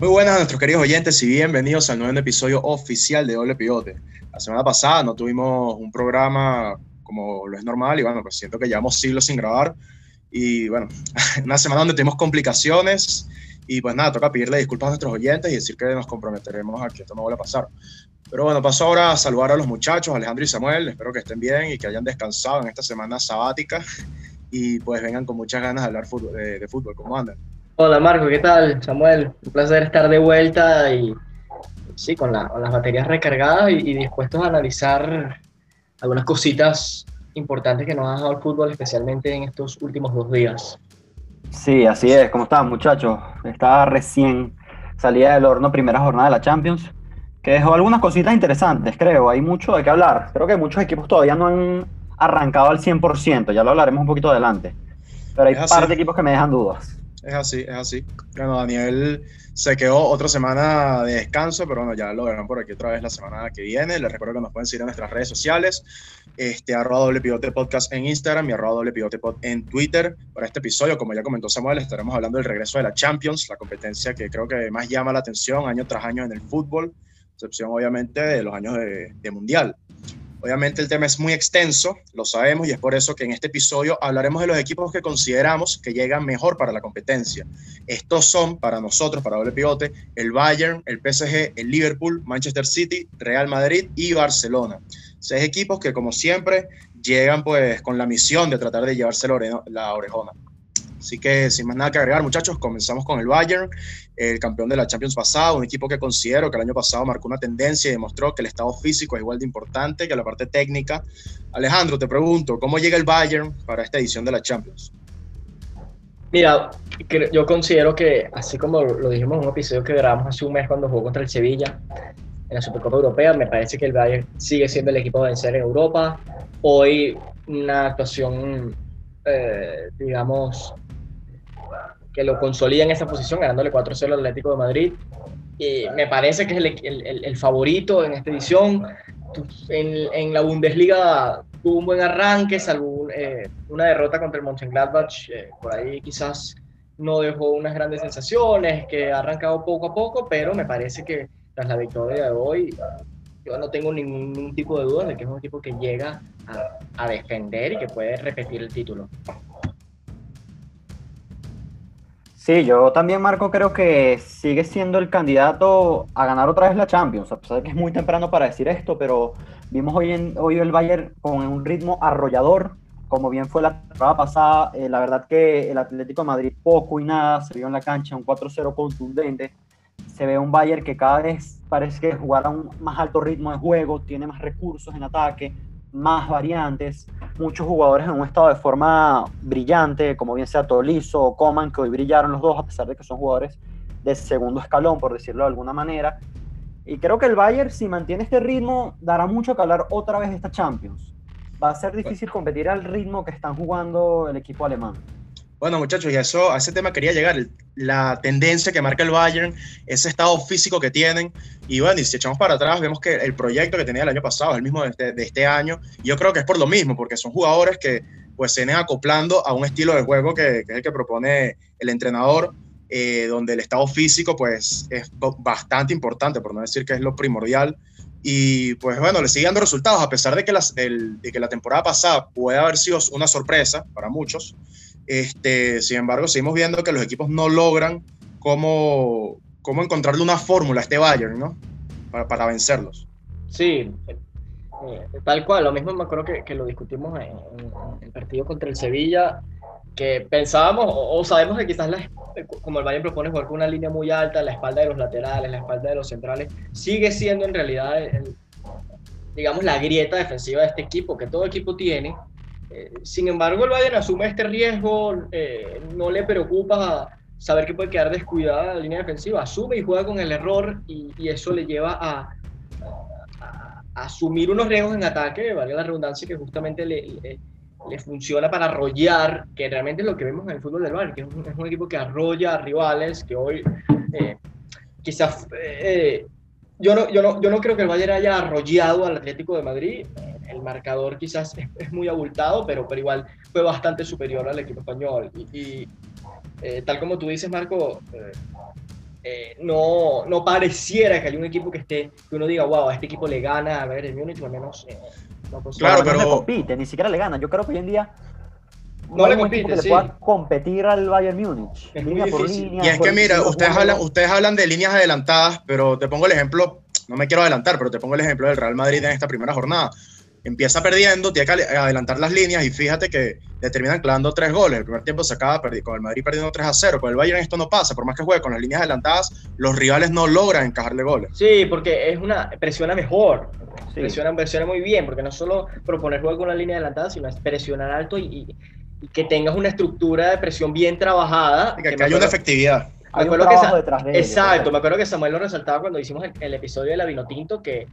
Muy buenas a nuestros queridos oyentes y bienvenidos al nuevo episodio oficial de Doble Pivote. La semana pasada no tuvimos un programa como lo es normal y bueno, pues siento que llevamos siglos sin grabar y bueno, una semana donde tuvimos complicaciones y pues nada, toca pedirle disculpas a nuestros oyentes y decir que nos comprometeremos a que esto no vuelva a pasar. Pero bueno, paso ahora a saludar a los muchachos, Alejandro y Samuel, espero que estén bien y que hayan descansado en esta semana sabática y pues vengan con muchas ganas de hablar de, de fútbol. ¿Cómo andan? Hola Marco, ¿qué tal? Samuel, un placer estar de vuelta y sí, con, las baterías recargadas y, dispuestos a analizar algunas cositas importantes que nos ha dado el fútbol, especialmente en estos últimos dos días. Sí, así es. ¿Cómo están, muchachos? Estaba recién salida del horno, primera jornada de la Champions, que dejó algunas cositas interesantes, creo. Hay mucho de qué hablar. Creo que muchos equipos todavía no han arrancado al 100%, ya lo hablaremos un poquito adelante. Pero hay un par de equipos que me dejan dudas. Es así, es así. Bueno, Daniel se quedó otra semana de descanso, pero bueno, ya lo verán por aquí otra vez la semana que viene. Les recuerdo que nos pueden seguir en nuestras redes sociales, este, arroba doble en Instagram y arroba doble en Twitter. Para este episodio, como ya comentó Samuel, estaremos hablando del regreso de la Champions, la competencia que creo que más llama la atención año tras año en el fútbol, excepción obviamente de los años de Mundial. Obviamente el tema es muy extenso, lo sabemos, y es por eso que en este episodio hablaremos de los equipos que consideramos que llegan mejor para la competencia. Estos son, para nosotros, para doble pivote, el Bayern, el PSG, el Liverpool, Manchester City, Real Madrid y Barcelona. Seis equipos que, como siempre, llegan pues con la misión de tratar de llevarse la orejona. Así que sin más nada que agregar, muchachos, comenzamos con el Bayern, el campeón de la Champions pasado, un equipo que considero que el año pasado marcó una tendencia y demostró que el estado físico es igual de importante que la parte técnica. Alejandro, te pregunto, ¿cómo llega el Bayern para esta edición de la Champions? Mira, yo considero que, así como lo dijimos en un episodio que grabamos hace un mes cuando jugó contra el Sevilla en la Supercopa Europea, me parece que el Bayern sigue siendo el equipo a vencer en Europa. Hoy una actuación, eh, digamos, que lo consolida en esa posición, ganándole 4-0 al Atlético de Madrid. Y me parece que es el, el, el favorito en esta edición. En, en, la Bundesliga tuvo un buen arranque, salvo eh, una derrota contra el Mönchengladbach. Eh, por ahí quizás no dejó unas grandes sensaciones, que ha arrancado poco a poco, pero me parece que tras la victoria de hoy, yo no tengo ningún tipo de duda de que es un equipo que llega a, a defender y que puede repetir el título. Sí, yo también, Marco, creo que sigue siendo el candidato a ganar otra vez la Champions, a pesar de que es muy temprano para decir esto, pero vimos hoy, en, el Bayern con un ritmo arrollador, como bien fue la temporada pasada. Eh, la verdad que el Atlético de Madrid poco y nada se vio en la cancha, un 4-0 contundente. Se ve un Bayern que cada vez parece que jugará a un más alto ritmo de juego, tiene más recursos en ataque, más variantes, muchos jugadores en un estado de forma brillante, como bien sea Tolizo o Coman, que hoy brillaron los dos, a pesar de que son jugadores de segundo escalón, por decirlo de alguna manera. Y creo que el Bayern, si mantiene este ritmo, dará mucho que hablar otra vez de esta Champions. Va a ser difícil competir al ritmo que están jugando el equipo alemán. Bueno, muchachos, y eso, a ese tema quería llegar. La tendencia que marca el Bayern, ese estado físico que tienen. Y bueno, y si echamos para atrás, vemos que el proyecto que tenía el año pasado es el mismo de este, de este año. Y yo creo que es por lo mismo, porque son jugadores que pues se vienen acoplando a un estilo de juego que, que es el que propone el entrenador, eh, donde el estado físico pues es bastante importante, por no decir que es lo primordial. Y pues bueno, le sigue dando resultados, a pesar de que, las, el, de que la temporada pasada puede haber sido una sorpresa para muchos. Este, sin embargo, seguimos viendo que los equipos no logran cómo, cómo encontrarle una fórmula a este Bayern, ¿no? Para, vencerlos. Sí, eh, tal cual. Lo mismo me acuerdo que, lo discutimos en, el partido contra el Sevilla, que pensábamos o, sabemos que quizás la, como el Bayern propone jugar con una línea muy alta, la espalda de los laterales, la espalda de los centrales, sigue siendo en realidad, digamos, la grieta defensiva de este equipo, que todo equipo tiene, eh, sin embargo, el Bayern asume este riesgo, eh, no le preocupa saber que puede quedar descuidada la línea defensiva, asume y juega con el error y, eso le lleva a, asumir unos riesgos en ataque, valga la redundancia, que justamente le, le funciona para arrollar, que realmente es lo que vemos en el fútbol del Bayern, que es un, equipo que arrolla a rivales, que hoy eh, quizás... Yo, no, yo, no, yo no creo que el Bayern haya arrollado al Atlético de Madrid, el marcador quizás es, muy abultado, pero, pero igual fue bastante superior al equipo español. Y, eh, tal como tú dices, Marco, no, no pareciera que haya un equipo que esté, que uno diga, wow, a este equipo le gana a ver el Múnich, o al menos claro, pero. No compite, ni siquiera le gana. Yo creo que hoy en día. No, le compite, que le pueda competir al Bayern Múnich. Línea por línea. Y es que mira, ustedes hablan, ustedes hablan de líneas adelantadas, pero te pongo el ejemplo, no me quiero adelantar, pero te pongo el ejemplo del Real Madrid en esta primera jornada empieza perdiendo, tiene que adelantar las líneas y fíjate que le terminan clavando tres goles. El primer tiempo se acaba con el Madrid perdiendo 3 a 0. Con el Bayern esto no pasa, por más que juegue con las líneas adelantadas, los rivales no logran encajarle goles. Sí, porque es una presiona mejor, presiona, presiona muy bien, porque no solo proponer juego con la línea adelantada, sino es presionar alto y, que tengas una estructura de presión bien trabajada. que, haya una efectividad. Hay un que detrás de Exacto, me acuerdo que Samuel lo resaltaba cuando hicimos el, el episodio de la Vinotinto, que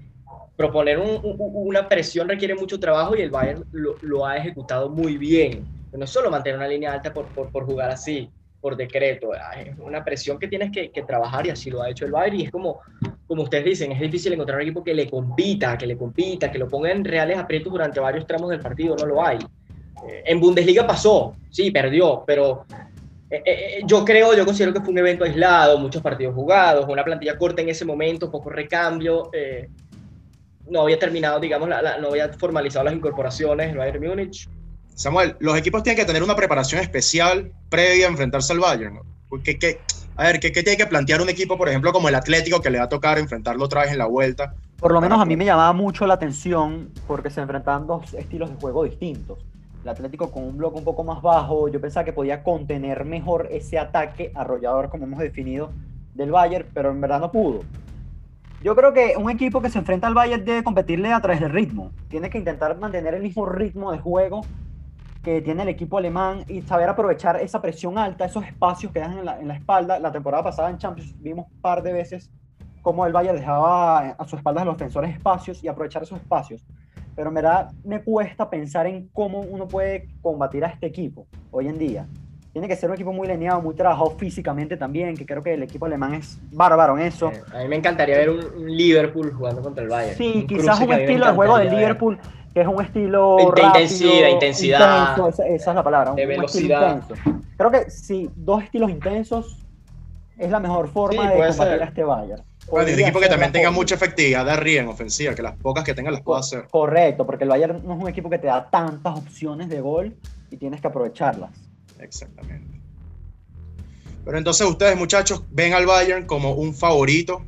proponer una presión requiere mucho trabajo y el Bayern lo, ha ejecutado muy bien. No es solo mantener una línea alta por, jugar así, por decreto. Es una presión que tienes que, trabajar y así lo ha hecho el Bayern. Y es como, como ustedes dicen, es difícil encontrar un equipo que le compita, que le compita, que lo ponga en reales aprietos durante varios tramos del partido. No lo hay. Eh, en Bundesliga pasó, sí, perdió, pero eh, eh, yo creo, yo considero que fue un evento aislado, muchos partidos jugados, una plantilla corta en ese momento, poco recambio no había terminado, digamos, no había formalizado las incorporaciones el Bayern Múnich. Samuel, los equipos tienen que tener una preparación especial previa a enfrentarse al Bayern. ¿Qué, a ver, ¿qué, tiene que plantear un equipo, por ejemplo, como el Atlético, que le va a tocar enfrentarlo otra vez en la vuelta? Por lo menos a mí me llamaba mucho la atención porque se enfrentaban dos estilos de juego distintos. El Atlético con un bloque un poco más bajo, yo pensaba que podía contener mejor ese ataque arrollador, como hemos definido, del Bayern, pero en verdad no pudo. Yo creo que un equipo que se enfrenta al Bayern debe competirle a través del ritmo. Tiene que intentar mantener el mismo ritmo de juego que tiene el equipo alemán y saber aprovechar esa presión alta, esos espacios que dejan en la, en la espalda. La temporada pasada en Champions vimos un par de veces cómo el Bayern dejaba a su espalda a los defensores espacios y aprovechar esos espacios. Pero en verdad me cuesta pensar en cómo uno puede combatir a este equipo hoy en día tiene que ser un equipo muy lineado, muy trabajado físicamente también, que creo que el equipo alemán es bárbaro en eso. a mí me encantaría ver un, Liverpool jugando contra el Bayern. Sí, quizás un estilo de juego de Liverpool que es un estilo de intensidad, intensidad esa, es la palabra, de velocidad. Creo que sí, dos estilos intensos es la mejor forma de combatir a este Bayern. Bueno, y un equipo que también tenga mucha efectividad de arriba en ofensiva, que las pocas que tenga las pueda hacer. Correcto, porque el Bayern no es un equipo que te da tantas opciones de gol y tienes que aprovecharlas. Exactamente. Pero entonces ustedes, muchachos, ven al Bayern como un favorito.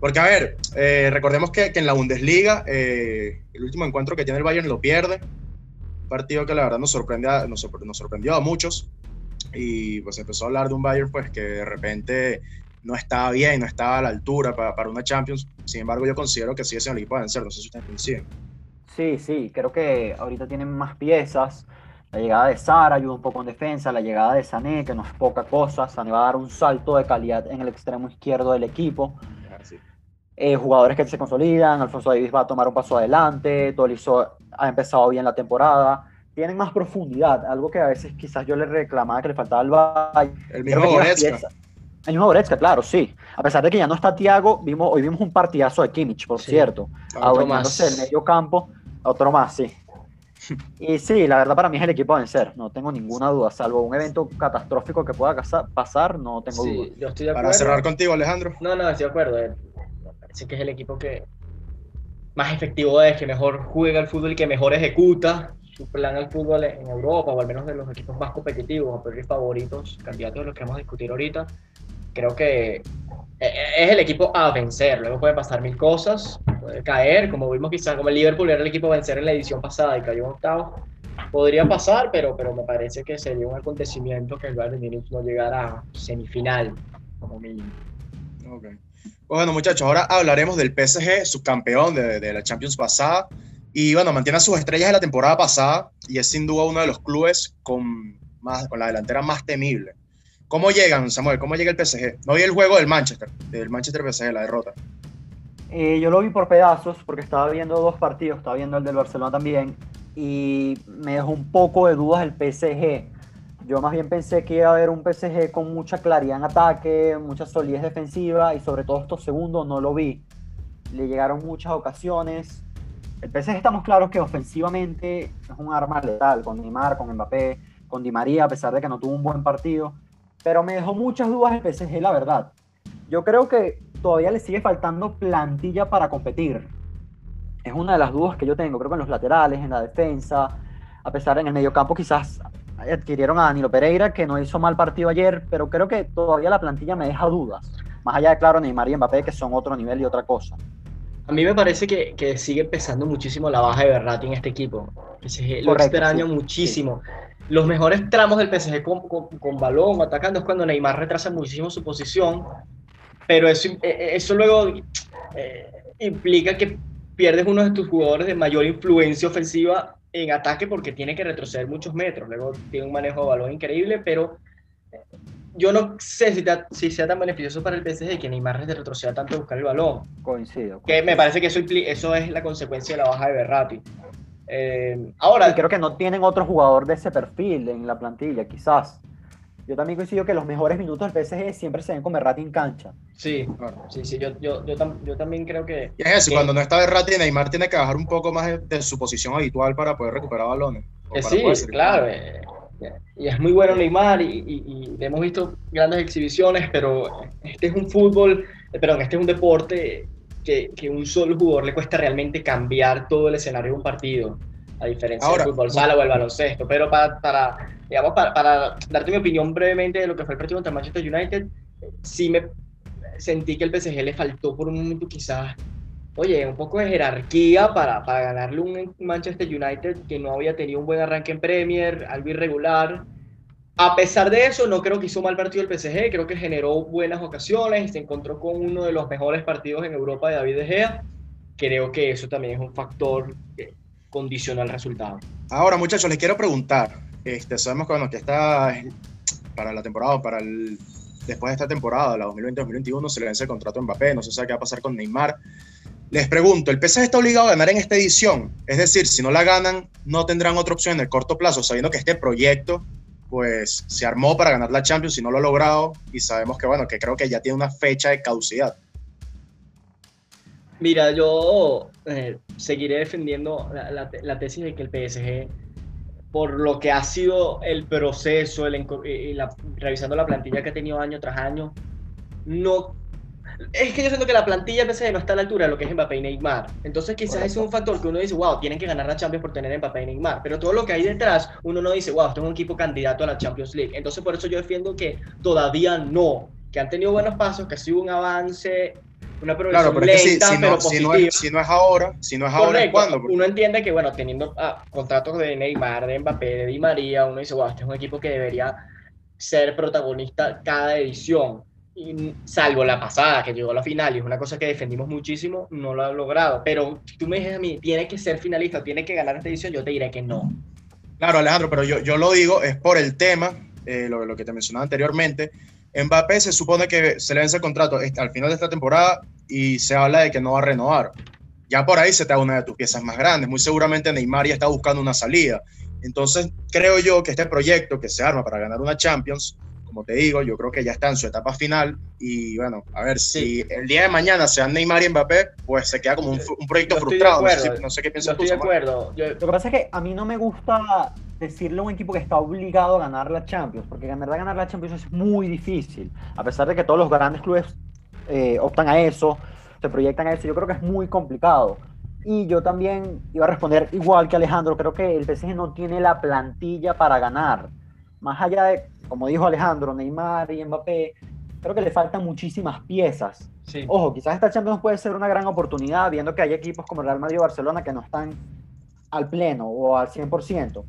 Porque, a ver, eh, recordemos que, en la Bundesliga, eh, el último encuentro que tiene el Bayern lo pierde. Un partido que la verdad nos, sorprende nos, sorprendió a muchos. Y pues empezó a hablar de un Bayern pues que de repente no estaba bien, no estaba a la altura para, para una Champions. Sin embargo, yo considero que sigue siendo el equipo a vencer. No sé si ustedes coinciden. Sí, sí, creo que ahorita tienen más piezas. La llegada de Sara ayuda un poco en defensa, la llegada de Sané, que no es poca cosa. Sané va a dar un salto de calidad en el extremo izquierdo del equipo. Ah, eh, jugadores que se consolidan, Alfonso Davis va a tomar un paso adelante, Tolizo ha empezado bien la temporada. Tienen más profundidad, algo que a veces quizás yo le reclamaba que le faltaba al Bayern. El mismo Goretzka. El mismo Goretzka, claro, sí. A pesar de que ya no está Tiago, vimos, hoy vimos un partidazo de Kimmich, por cierto. Adueñándose el medio campo. Otro más, sí. Y sí, la verdad para mí es el equipo a vencer, no tengo ninguna duda, salvo un evento catastrófico que pueda pasar, no tengo duda. Para cerrar contigo, Alejandro. No, no, estoy de acuerdo. Eh. Me parece que es el equipo que más efectivo es, que mejor juega el fútbol y que mejor ejecuta su plan al fútbol en Europa, o al menos de los equipos más competitivos, o favoritos, candidatos de los que vamos a discutir ahorita. Creo que es el equipo a vencer. Luego puede pasar mil cosas, puede caer, como vimos quizás, como el Liverpool era el equipo a vencer en la edición pasada y cayó en octavo. Podría pasar, pero, pero me parece que sería un acontecimiento que el Bayern Múnich no llegara a semifinal, como mínimo. Bueno, muchachos, ahora hablaremos del PSG, subcampeón de, de la Champions pasada. Y bueno, mantiene a sus estrellas de la temporada pasada y es sin duda uno de los clubes con, más, con la delantera más temible. ¿Cómo llegan, Samuel? ¿Cómo llega el PSG? No vi el juego del Manchester, del Manchester PSG, la derrota. Eh, yo lo vi por pedazos porque estaba viendo dos partidos, estaba viendo el del Barcelona también. y me dejó un poco de dudas el PSG. Yo más bien pensé que iba a haber un PSG con mucha claridad en ataque, mucha solidez defensiva y sobre todo estos segundos no lo vi. Le llegaron muchas ocasiones. El PSG estamos claros que ofensivamente es un arma letal con Neymar, con Mbappé, con Di María, a pesar de que no tuvo un buen partido. Pero me dejó muchas dudas el PSG, la verdad. Yo creo que todavía le sigue faltando plantilla para competir. Es una de las dudas que yo tengo. Creo que en los laterales, en la defensa, a pesar en el mediocampo quizás adquirieron a Danilo Pereira, que no hizo mal partido ayer, pero creo que todavía la plantilla me deja dudas. Más allá de, claro, Neymar y Mbappé, que son otro nivel y otra cosa. A mí me parece que, que sigue pesando muchísimo la baja de Berratti en este equipo. PSG lo extraño muchísimo. Los mejores tramos del PSG con, con, balón, atacando, es cuando Neymar retrasa muchísimo su posición, pero eso, eh, eh, eso luego eh, implica que pierdes uno de tus jugadores de mayor influencia ofensiva en ataque porque tiene que retroceder muchos metros. Luego tiene un manejo de balón increíble, pero yo no sé si, si sea tan beneficioso para el PSG que Neymar retroceda tanto a buscar el balón. Coincido, Que me parece que eso, eso es la consecuencia de la baja de Berratti. Eh, ahora. creo que no tienen otro jugador de ese perfil en la plantilla, quizás. Yo también coincido que los mejores minutos del PSG siempre se ven con Berratti en cancha. Sí, sí, sí, yo, yo, yo, también creo que... Y es eso, cuando no está Berratti, Neymar tiene que bajar un poco más de, su posición habitual para poder recuperar balones. Eh, sí, claro. Eh, y es muy bueno Neymar y, hemos visto grandes exhibiciones, pero este es un fútbol, eh, perdón, este es un deporte que, que un solo jugador le cuesta realmente cambiar todo el escenario de un partido a diferencia del fútbol sala o el baloncesto. Pero para, para digamos, para, para, darte mi opinión brevemente de lo que fue el partido contra Manchester United, sí me sentí que el PSG le faltó por un momento quizás, oye, un poco de jerarquía para, para ganarle un Manchester United que no había tenido un buen arranque en Premier, algo irregular. A pesar de eso, no creo que hizo mal partido el PSG, creo que generó buenas ocasiones, se encontró con uno de los mejores partidos en Europa de David De Gea. Creo que eso también es un factor condiciona el resultado. Ahora, muchachos, les quiero preguntar. Este, sabemos que, bueno, que está para la temporada, para después de esta temporada, la 2020-2021, se le vence el contrato a Mbappé, no se sabe qué va a pasar con Neymar. Les pregunto, ¿el PSG está obligado a ganar en esta edición? Es decir, si no la ganan, no tendrán otra opción en el corto plazo, sabiendo que este proyecto pues se armó para ganar la Champions y no lo ha logrado y sabemos que bueno, que creo que ya tiene una fecha de caducidad. Mira, yo eh, seguiré defendiendo la, tesis de que el PSG, por lo que ha sido el proceso, el, revisando la plantilla que ha tenido año tras año, no... Es que yo siento que la plantilla del PSG no está a la altura de lo que es Mbappé y Neymar. Entonces quizás ese es un factor que uno dice, wow, tienen que ganar la Champions por tener Mbappé y Neymar. Pero todo lo que hay detrás, uno no dice, wow, esto es un equipo candidato a la Champions League. Entonces por eso yo defiendo que todavía no, que han tenido buenos pasos, que ha sido un avance una progresión claro, pero lenta, si, pero si, no, si, no es, ahora, si no es ahora, ¿cuándo? Uno entiende que, bueno, teniendo ah, contratos de Neymar, de Mbappé, de Di María, uno dice, wow, este es un equipo que debería ser protagonista cada edición. Salvo la pasada, que llegó a la final, y es una cosa que defendimos muchísimo, no lo ha logrado. Pero si tú me dices a mí, tiene que ser finalista, tiene que ganar esta edición, yo te diré que no. Claro, Alejandro, pero yo, yo lo digo, es por el tema, eh, lo, que te mencionaba anteriormente, Mbappé se supone que se le vence el contrato al final de esta temporada y se habla de que no va a renovar. Ya por ahí se te da una de tus piezas más grandes. Muy seguramente Neymar ya está buscando una salida. Entonces, creo yo que este proyecto que se arma para ganar una Champions, como te digo, yo creo que ya está en su etapa final. Y bueno, a ver si el día de mañana sean Neymar y Mbappé, pues se queda como un, proyecto frustrado. No sé, qué piensas tú. Estoy de acuerdo. Lo que pasa es que a mí no me gusta decirle a un equipo que está obligado a ganar la Champions, porque en verdad ganar la Champions es muy difícil, a pesar de que todos los grandes clubes eh, optan a eso, se proyectan a eso, yo creo que es muy complicado. Y yo también iba a responder igual que Alejandro, creo que el PSG no tiene la plantilla para ganar. Más allá de, como dijo Alejandro, Neymar y Mbappé, creo que le faltan muchísimas piezas. Ojo, quizás esta Champions puede ser una gran oportunidad, viendo que hay equipos como Real Madrid o Barcelona que no están al pleno o al 100%.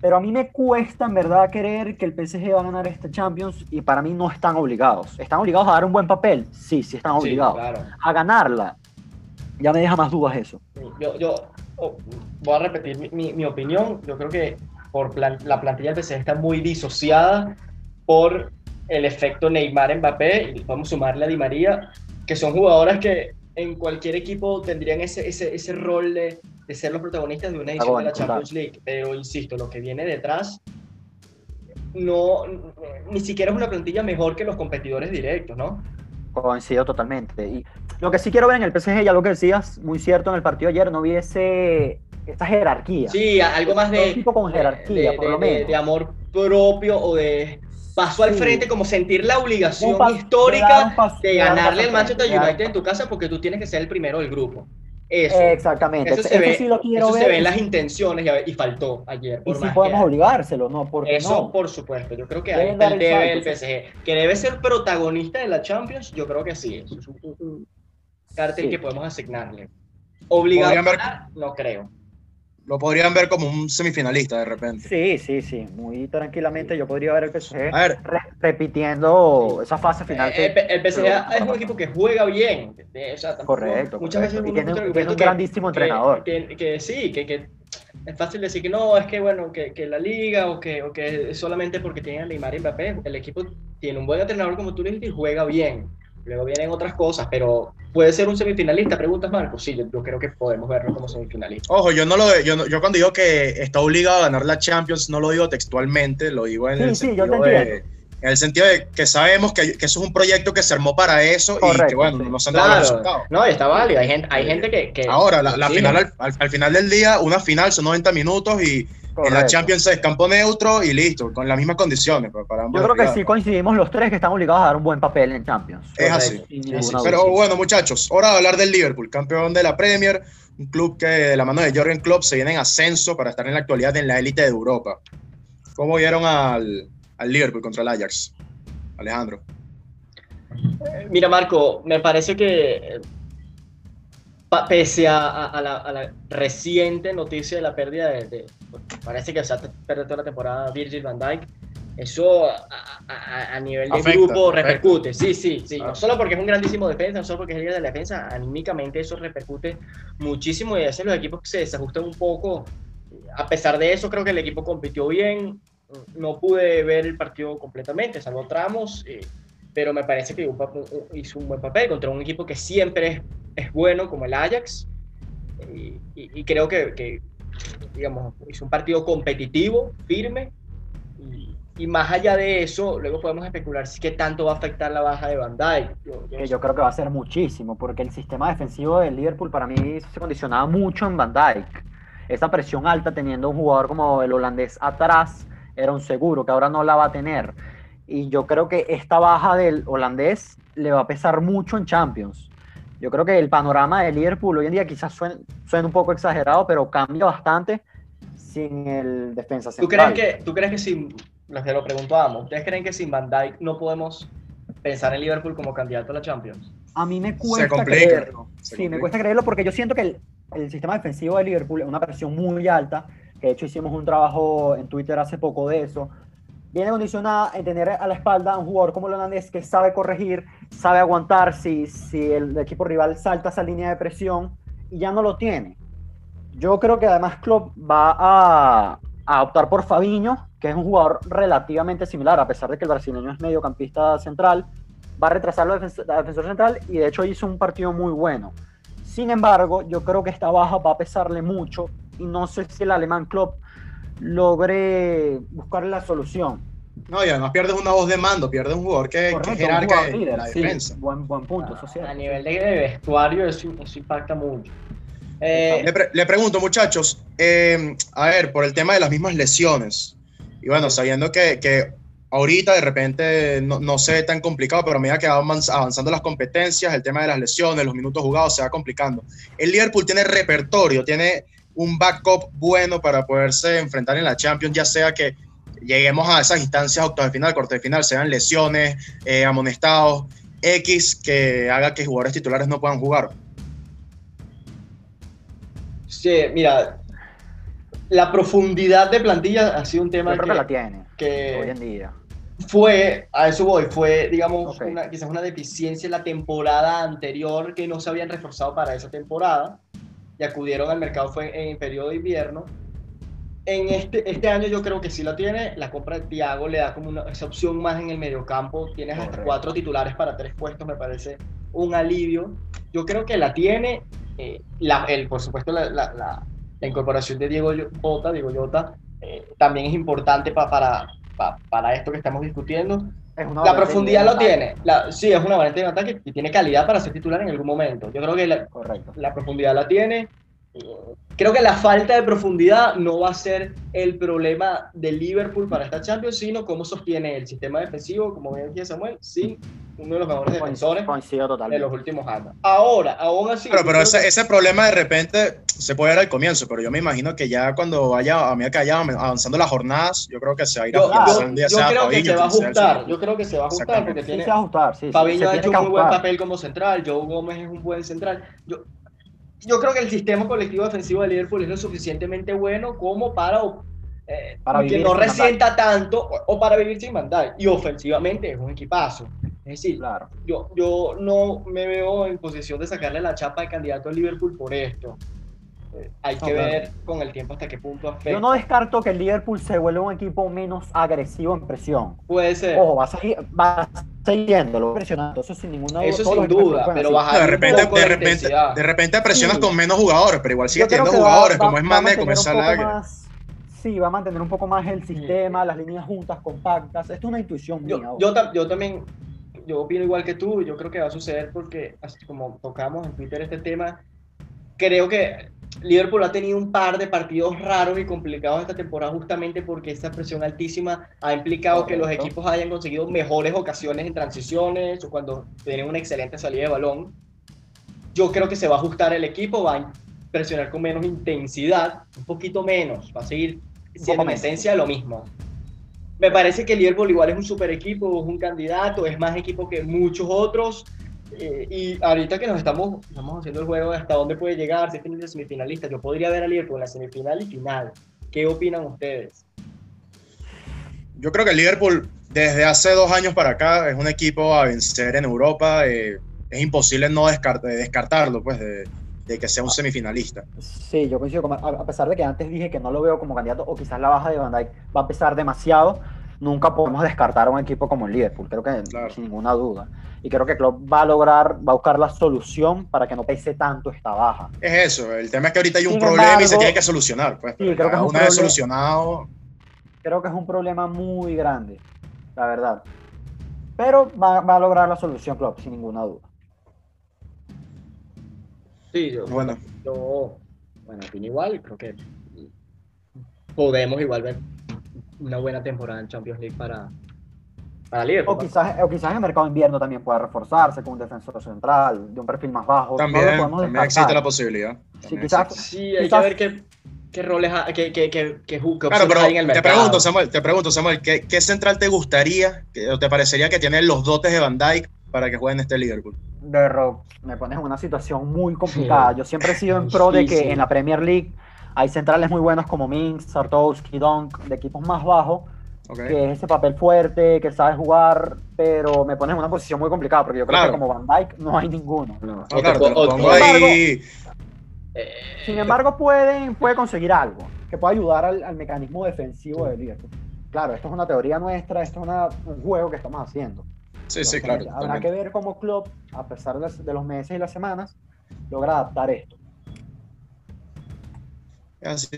Pero a mí me cuesta en verdad creer que el PSG va a ganar esta Champions y para mí no están obligados. ¿Están obligados a dar un buen papel? Sí, sí están obligados. A ganarla, ya me deja más dudas eso. Yo, yo oh, voy a repetir mi, mi, opinión. Yo creo que por la plantilla del PSG está muy disociada por el efecto Neymar-Mbappé y podemos sumarle a Di María, que son jugadoras que en cualquier equipo tendrían ese, ese, ese rol de de ser los protagonistas de una edición de la Champions League. Pero insisto, lo que viene detrás no ni siquiera es una plantilla mejor que los competidores directos, ¿no? Coincido totalmente. Y lo que sí quiero ver en el PSG, ya lo que decías, muy cierto en el partido ayer, no vi ese, esta jerarquía. Sí, algo más de. tipo con jerarquía, de, por lo menos. De, amor propio o de paso al frente, como sentir la obligación histórica de ganarle al Manchester United en tu casa porque tú tienes que ser el primero del grupo. Eso. Exactamente. Eso, se, ve, sí lo quiero eso se ve en las intenciones y, faltó ayer. y si podemos obligárselo, ¿no? Porque eso, por supuesto. Yo creo que ahí está el debe el PSG. Que debe ser protagonista de la Champions, yo creo que sí. Eso es un, cartel que podemos asignarle. Obligado a ganar, no creo lo podrían ver como un semifinalista de repente. Sí, sí, sí, muy tranquilamente yo podría ver el PSG repitiendo esa fase final. Eh, el, PSG es un equipo que juega bien. correcto. Muchas veces y tiene, un grandísimo entrenador. Que, sí, que, es fácil decir que no, es que bueno, que, la liga o que, o que solamente porque tiene a Neymar y Mbappé, el equipo tiene un buen entrenador como tú dijiste y juega bien. Luego vienen otras cosas, pero puede ser un semifinalista, preguntas Marco. Sí, yo, creo que podemos verlo como semifinalista. Ojo, yo no lo yo, yo cuando digo que está obligado a ganar la Champions, no lo digo textualmente, lo digo en el sentido de, en el sentido de que sabemos que, que, eso es un proyecto que se armó para eso y que bueno, no se han dado los resultados. No, está válido, hay gente, hay gente que, que Ahora, la, final al, final del día, una final son 90 minutos y en la Champions es campo neutro y listo, con las mismas condiciones. Pues, para Yo creo que sí coincidimos los tres que están obligados a dar un buen papel en Champions. Es así. Pero bueno, muchachos, hora de hablar del Liverpool, campeón de la Premier, un club que de la mano de Jorgen Klopp se viene en ascenso para estar en la actualidad en la élite de Europa. ¿Cómo vieron al, al Liverpool contra el Ajax? Alejandro. Mira, Marco, me parece que pese a, la, reciente noticia de la pérdida de, parece que se ha perdido toda la temporada Virgil van Dijk, eso a, nivel de grupo repercute, sí, sí, sí, no solo porque es un grandísimo defensa, no solo porque es el líder de la defensa, anímicamente eso repercute muchísimo y a veces los equipos se desajustan un poco, a pesar de eso creo que el equipo compitió bien, no pude ver el partido completamente, salvo tramos, eh, pero me parece que hizo un buen papel contra un equipo que siempre es, bueno, como el Ajax, y, creo que, digamos, hizo un partido competitivo, firme, y, más allá de eso, luego podemos especular si qué tanto va a afectar la baja de Van Dijk. Yo, yo, creo que va a ser muchísimo, porque el sistema defensivo del Liverpool para mí se condicionaba mucho en Van Dijk. Esa presión alta teniendo un jugador como el holandés atrás era un seguro, que ahora no la va a tener y yo creo que esta baja del holandés le va a pesar mucho en Champions. Yo creo que el panorama de Liverpool hoy en día quizás suene, un poco exagerado, pero cambia bastante sin el defensa central. ¿Tú crees que, tú crees que sin, lo que lo preguntábamos, ¿ustedes creen que sin Van Dijk no podemos pensar en Liverpool como candidato a la Champions? A mí me cuesta creerlo. sí, me cuesta creerlo porque yo siento que el, el sistema defensivo de Liverpool es una presión muy alta, que de hecho hicimos un trabajo en Twitter hace poco de eso, viene condicionada en tener a la espalda a un jugador como el holandés que sabe corregir, sabe aguantar si, si el equipo rival salta esa línea de presión y ya no lo tiene. Yo creo que además Klopp va a, a optar por Fabiño, que es un jugador relativamente similar, a pesar de que el brasileño es mediocampista central, va a retrasar la defensor central y de hecho hizo un partido muy bueno. Sin embargo, yo creo que esta baja va a pesarle mucho y no sé si el alemán Klopp logré buscar la solución. No, y además pierdes una voz de mando, pierdes un jugador que, que jerarca en la defensa. buen, buen punto, A nivel de, vestuario eso, impacta mucho. Eh, le, pregunto, muchachos, eh, a ver, por el tema de las mismas lesiones, y bueno, sabiendo que, que ahorita de repente no, no sé tan complicado, pero a medida que van avanzando las competencias, el tema de las lesiones, los minutos jugados se va complicando. El Liverpool tiene repertorio, tiene un backup bueno para poderse enfrentar en la Champions, ya sea que lleguemos a esas instancias octavos de final, corte de final, sean lesiones, eh, amonestados, X que haga que jugadores titulares no puedan jugar. Sí, mira, la profundidad de plantilla ha sido un tema que, la tiene que hoy en día. Fue, a eso voy, fue, digamos, quizás una deficiencia en la temporada anterior que no se habían reforzado para esa temporada y acudieron al mercado fue en el periodo de invierno. En este, este año yo creo que sí lo tiene. La compra de Thiago le da como una, esa opción más en el mediocampo. Tienes hasta cuatro titulares para tres puestos, me parece un alivio. Yo creo que la tiene. Eh, la, el, por supuesto, la, la, la incorporación de Diego Jota, Diego Jota eh, también es importante para, para esto que estamos discutiendo. La profundidad lo tiene. La, sí, es una variante de ataque y tiene calidad para ser titular en algún momento. Yo creo que la, Correcto. la profundidad la tiene. Creo que la falta de profundidad no va a ser el problema de Liverpool para esta Champions, sino cómo sostiene el sistema defensivo, como bien decía Samuel, sin uno de los mejores defensores de los últimos años. Ahora, aún así... Pero, pero ese, ese, problema de repente se puede ver al comienzo, pero yo me imagino que ya cuando vaya a medida que avanzando las jornadas, yo creo que se va a ir yo, yo, yo creo que se va a ajustar, yo creo que se va a ajustar porque tiene... Sí, ajustar, sí, Fabinho ha hecho un muy buen papel como central, Joe Gómez es un buen central. Yo, yo creo que el sistema colectivo defensivo de Liverpool es lo suficientemente bueno como para, eh, para que no resienta tanto o, para vivir sin mandar. Y ofensivamente es un equipazo. Es decir, claro. yo, yo no me veo en posición de sacarle la chapa de candidato a Liverpool por esto. Eh, hay que ver con el tiempo hasta qué punto afecta. Yo no descarto que el Liverpool se vuelva un equipo menos agresivo en presión. Puede ser. Ojo, va a seguir, va siguiéndolo presionando, eso sin ninguna duda. Eso sin duda, pero bajar de repente, de repente, de repente presionas con menos jugadores, pero igual sigue teniendo jugadores, como es Mane, como es Salah. Sí, va a mantener un poco más el sistema, las líneas juntas, compactas. Esto es una intuición mía. Yo, yo, yo también, yo opino igual que tú, yo creo que va a suceder porque, así como tocamos en Twitter este tema, creo que Liverpool ha tenido un par de partidos raros y complicados esta temporada justamente porque esta presión altísima ha implicado que los equipos hayan conseguido mejores ocasiones en transiciones o cuando tienen una excelente salida de balón. Yo creo que se va a ajustar el equipo, va a presionar con menos intensidad, un poquito menos, va a seguir siendo en esencia lo mismo. Me parece que Liverpool igual es un super equipo, es un candidato, es más equipo que muchos otros eh, y ahorita que nos estamos, estamos haciendo el juego hasta dónde puede llegar, si es de semifinalista, yo podría ver a Liverpool en la semifinal y final. ¿Qué opinan ustedes? Yo creo que el Liverpool desde hace dos años para acá es un equipo a vencer en Europa. Eh, es imposible no descartarlo, pues, de, de, que sea un semifinalista. Sí, yo coincido, con, a pesar de que antes dije que no lo veo como candidato, o quizás la baja de Van Dijk va a pesar demasiado, nunca podemos descartar a un equipo como el Liverpool, creo que sin ninguna duda. Y creo que Klopp va a lograr, va a buscar la solución para que no pese tanto esta baja. Es eso, el tema es que ahorita hay un problema y se tiene que solucionar. Pues, sí, creo que es un una vez solucionado. Creo que es un problema muy grande, la verdad. Pero va, a lograr la solución Klopp, sin ninguna duda. Sí, yo, bueno. yo, bueno, igual, creo que podemos igual ver una buena temporada en Champions League para, para Liverpool. O quizás, o quizás en el mercado invierno también pueda reforzarse con un defensor central de un perfil más bajo. También, también existe la posibilidad. Sí, quizás, sí, hay que ver qué, qué roles, qué, qué, qué, qué, claro, pero hay en el mercado. Te pregunto, Samuel, te pregunto, Samuel ¿qué, ¿qué, central te gustaría o te parecería que tiene los dotes de Van Dijk para que juegue en este Liverpool? De rock, me pones en una situación muy complicada. Yo siempre he sido en pro de que en la Premier League hay centrales muy buenos como Minks, Sartowski, Donk, de equipos más bajos, que es ese papel fuerte, que sabe jugar, pero me pones en una posición muy complicada, porque yo creo que como Van Dyke no hay ninguno. sin, embargo, puede, puede conseguir algo que pueda ayudar al, mecanismo defensivo del Liverpool. Claro, esto es una teoría nuestra, esto es un juego que estamos haciendo. Sí, sí, claro. Habrá que ver cómo Klopp, a pesar de los meses y las semanas, logra adaptar esto. Así,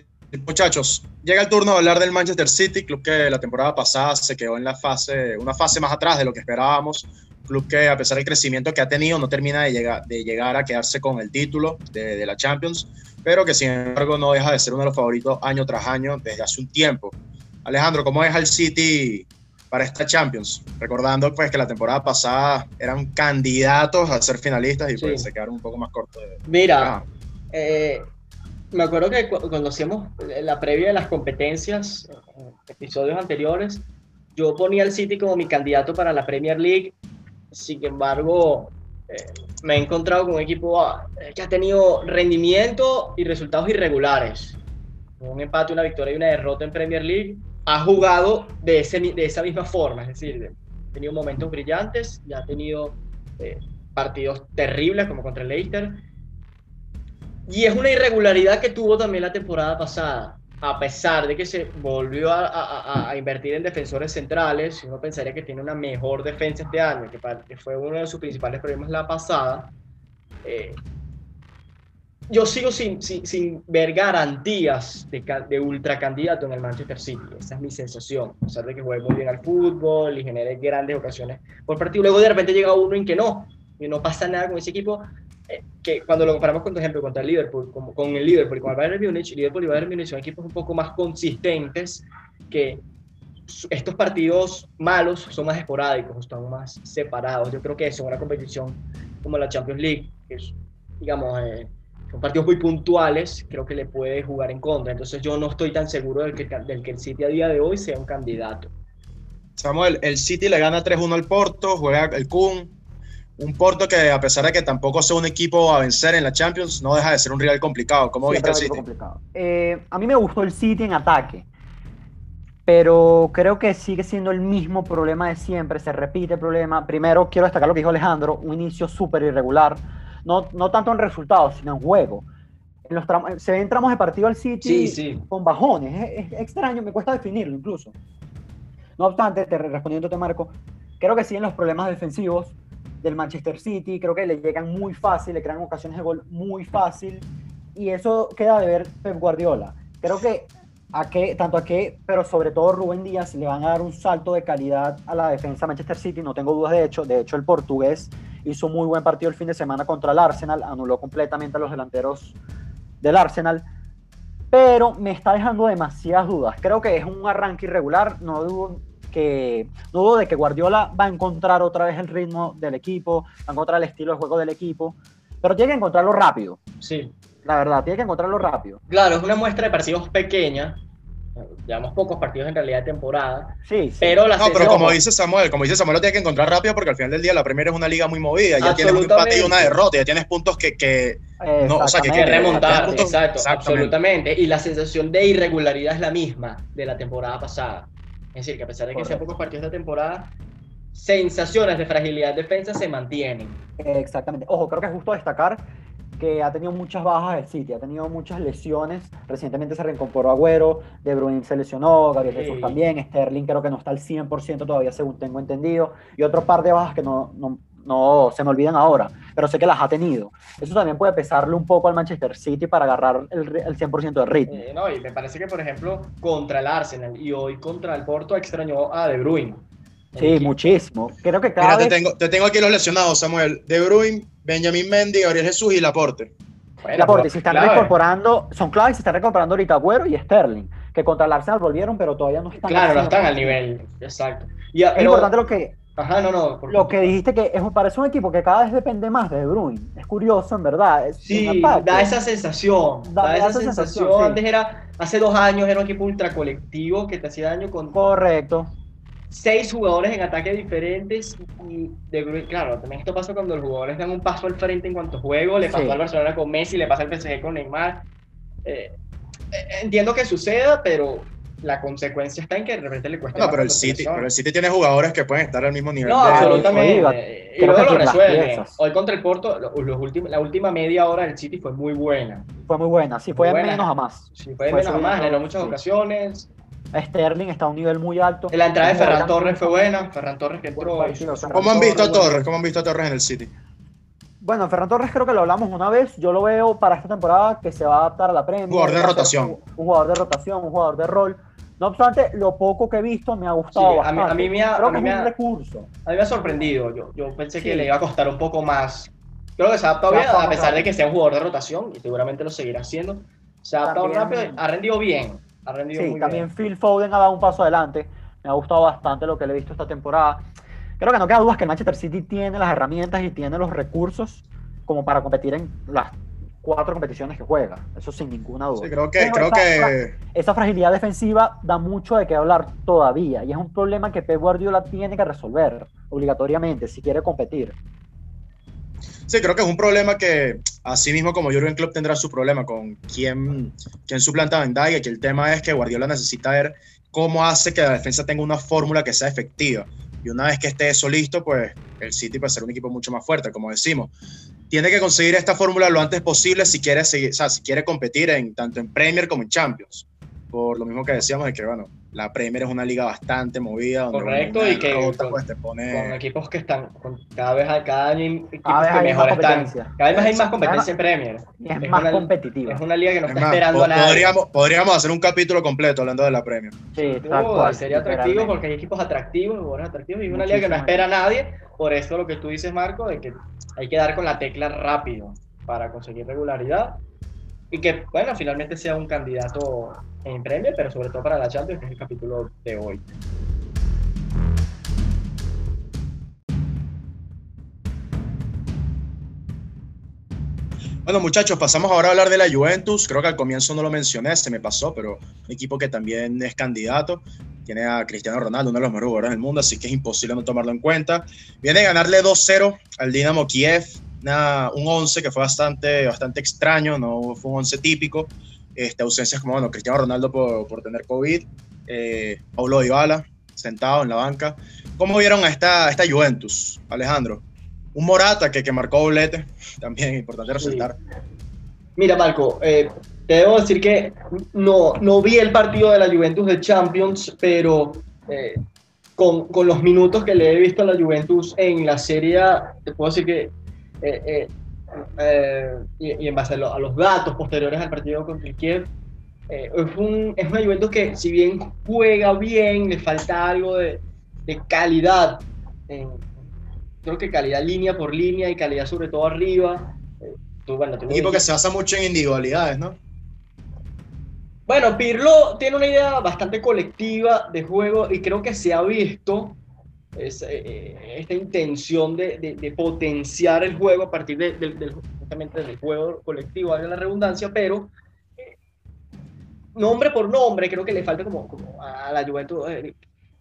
muchachos, llega el turno de hablar del Manchester City, club que la temporada pasada se quedó en la fase, una fase más atrás de lo que esperábamos. Club que a pesar del crecimiento que ha tenido no termina de llegar, de llegar a quedarse con el título de, de la Champions, pero que sin embargo no deja de ser uno de los favoritos año tras año desde hace un tiempo. Alejandro, ¿cómo es el City para esta Champions? Recordando pues que la temporada pasada eran candidatos a ser finalistas y pues se quedaron un poco más cortos. Mira, eh, me acuerdo que cuando hacíamos la previa de las competencias, episodios anteriores, yo ponía al City como mi candidato para la Premier League. Sin embargo, eh, me he encontrado con un equipo ah, que ha tenido rendimiento y resultados irregulares. Un empate, una victoria y una derrota en Premier League. Ha jugado de, ese, de esa misma forma, es decir, ha tenido momentos brillantes y ha tenido eh, partidos terribles como contra el Leicester y es una irregularidad que tuvo también la temporada pasada. A pesar de que se volvió a, invertir en defensores centrales, uno pensaría que tiene una mejor defensa este año, que, fue uno de sus principales problemas la pasada. Eh, yo sigo sin, sin, sin ver garantías de, de ultracandidato en el Manchester City. Esa es mi sensación. A pesar de que juegue muy bien al fútbol y genere grandes ocasiones por partido, luego de repente llega uno en que no, y no pasa nada con ese equipo. Eh, que cuando lo comparamos con, por ejemplo, contra el Liverpool, como, con el Liverpool con el Bayern Munich, Liverpool y Bayern Munich son equipos un poco más consistentes que estos partidos malos son más esporádicos, están más separados. Yo creo que eso, una competición como la Champions League, que es, digamos, eh, son partidos muy puntuales, creo que le puede jugar en contra. Entonces yo no estoy tan seguro del que, del que el City a día de hoy sea un candidato. Samuel, el City le gana 3-1 al Porto, juega el Kun, un Porto que a pesar de que tampoco sea un equipo a vencer en la Champions, no deja de ser un rival complicado. ¿Cómo viste el City? Eh, a mí me gustó el City en ataque pero creo que sigue siendo el mismo problema de siempre, se repite el problema. Primero, quiero destacar lo que dijo Alejandro, un inicio súper irregular, no, no tanto en resultados, sino en juego. En los se ven tramos de partido al City con bajones, es, extraño, me cuesta definirlo incluso. No obstante, te, respondiéndote Marco, creo que sí en los problemas defensivos del Manchester City, creo que le llegan muy fácil, le crean ocasiones de gol muy fácil, y eso queda de ver Pep Guardiola. Creo que a que, tanto a que, pero sobre todo Rubén Díaz le van a dar un salto de calidad a la defensa Manchester City, no tengo dudas de hecho, de hecho el portugués hizo muy buen partido el fin de semana contra el Arsenal, anuló completamente a los delanteros del Arsenal, pero me está dejando demasiadas dudas, creo que es un arranque irregular, no dudo que no dudo de que Guardiola va a encontrar otra vez el ritmo del equipo, va a encontrar el estilo de juego del equipo, pero tiene que encontrarlo rápido. Sí. La verdad, tiene que encontrarlo rápido. Claro, es una muestra de partidos pequeña. Llevamos pocos partidos en realidad de temporada. Sí, sí. Pero no, pero como dice Samuel, como dice Samuel, lo tiene que encontrar rápido porque al final del día la primera es una liga muy movida. Ya tienes un empate y una derrota, ya tienes puntos que. que no, o sea, que, que remontar. exacto, absolutamente. Y la sensación de irregularidad es la misma de la temporada pasada. Es decir, que a pesar de que sean pocos partidos de temporada, sensaciones de fragilidad de defensa se mantienen. Exactamente. Ojo, creo que es justo destacar que ha tenido muchas bajas el City, ha tenido muchas lesiones. Recientemente se reincorporó Agüero, De Bruyne se lesionó, Gabriel Jesús también, Sterling creo que no está al 100% todavía, según tengo entendido, y otro par de bajas que no, no, no, se me olvidan ahora, pero sé que las ha tenido. Eso también puede pesarle un poco al Manchester City para agarrar el, el 100% de ritmo. Eh, no, y me parece que, por ejemplo, contra el Arsenal y hoy contra el Porto extrañó a De Bruyne. Sí, muchísimo. Creo que cada te, tengo, te tengo aquí los lesionados, Samuel. De Bruyne, Benjamin Mendy, Gabriel Jesús y Laporte. Laporte, se están reincorporando, son claves, se están reincorporando ahorita Agüero y Sterling, que contra el Arsenal volvieron, pero todavía no están. Claro, no están al nivel, exacto. Y, es importante lo que, Ajá, no, no. Lo que dijiste que es, parece un equipo que cada vez depende más de De Bruyne. Es curioso, en verdad. sí, da esa sensación. Da, esa, sensación. Antes era, hace dos años era un equipo ultra colectivo que te hacía daño con. Correcto seis jugadores en ataque diferentes y de, claro, también esto pasa cuando los jugadores dan un paso al frente en cuanto a juego, le pasó al Barcelona con Messi, le pasa al PSG con Neymar. Eh, eh, entiendo que suceda, pero la consecuencia está en que de repente le cuesta. No, pero el, City, pero el City tiene jugadores que pueden estar al mismo nivel. No, absolutamente. y luego lo resuelven. Hoy contra el Porto, los últimos, la última media hora del City fue muy buena. Fue muy buena, sí, fue, menos a más. Sí, fue, menos a más, en muchas ocasiones. Sterling está a un nivel muy alto. La entrada de Ferran Torres fue buena. Ferran Torres que entró. ¿Cómo han visto a Torres? ¿Cómo han visto a Torres en el City? Bueno, Ferran Torres creo que lo hablamos una vez. Yo lo veo para esta temporada que se va a adaptar a la Premier. Un jugador de rotación. Un, jugador de rotación, un jugador de rol. No obstante, lo poco que he visto me ha gustado bastante. A mí, me ha, creo a mí me ha, recurso. A mí me ha sorprendido. Yo, yo pensé que le iba a costar un poco más. Creo que se ha adaptado bien, a pesar de que sea un jugador de rotación, y seguramente lo seguirá haciendo. Se ha adaptado rápido, ha rendido bien sí, también Phil Foden ha dado un paso adelante. Me ha gustado bastante lo que le he visto esta temporada. Creo que no queda duda que el Manchester City tiene las herramientas y tiene los recursos como para competir en las cuatro competiciones que juega. Eso sin ninguna duda. Sí, creo que, creo esa, que... esa fragilidad defensiva da mucho de qué hablar todavía y es un problema que Pep Guardiola tiene que resolver obligatoriamente si quiere competir. Sí, creo que es un problema que, así mismo como Jurgen Klopp tendrá su problema con quién, quién suplanta a Van que el tema es que Guardiola necesita ver cómo hace que la defensa tenga una fórmula que sea efectiva. Y una vez que esté eso listo, pues el City puede ser un equipo mucho más fuerte, como decimos. Tiene que conseguir esta fórmula lo antes posible si quiere, seguir, o sea, si quiere competir en, tanto en Premier como en Champions. Por lo mismo que decíamos de que, bueno, la Premier es una liga bastante movida. Donde Correcto, y que con- pues, te pone... Con equipos que están, con cada vez hay, cada año Cada vez que hay mejor más están. competencia. Cada vez hay más competencia en Premier. Y es, Es más una- competitiva. Es una liga que no Es está más, esperando po- a nadie. podríamos, podríamos hacer un capítulo completo hablando de la Premier. Sí, tal cual, sería atractivo porque hay equipos atractivos, jugadores atractivos y una liga que no espera a nadie. Por eso lo que tú dices, Marco, de que hay que dar con la tecla rápido para conseguir regularidad y que, bueno, finalmente sea un candidato en Premier, pero sobre todo para la Champions, que es el capítulo de hoy. Bueno, muchachos, pasamos ahora a hablar de la Juventus. Creo que al comienzo no lo mencioné, se me pasó, pero un equipo que también es candidato. Tiene a Cristiano Ronaldo, uno de los mejores jugadores del mundo, así que es imposible no tomarlo en cuenta. Viene a ganarle 2-0 al Dinamo Kiev, una- un 11 que fue bastante, bastante extraño, no fue un 11 típico. Este, ausencias como bueno, Cristiano Ronaldo por, por tener COVID, eh, Paulo Dybala sentado en la banca. ¿Cómo vieron a esta, a esta Juventus, Alejandro? Un Morata que, que marcó doblete, también importante resaltar. Mira, Marco, eh, te debo decir que no, no vi el partido de la Juventus de Champions, pero eh, con, con los minutos que le he visto a la Juventus en la Serie te puedo decir que, eh, eh, eh, y, y en base a, lo- a los datos posteriores al partido contra el Kiev, es, un- es una Juventus que si bien juega bien, le falta algo de, de calidad, creo que calidad línea por línea y calidad sobre todo arriba. Tú, bueno, Un equipo que se basa mucho en individualidades, ¿no? Bueno, Pirlo tiene una idea bastante colectiva de juego y creo que se ha visto es, eh, esta intención de, de- de potenciar el juego a partir de- del- justamente del juego colectivo, valga la redundancia, pero eh, nombre por nombre creo que le falta como, como a la Juventus eh,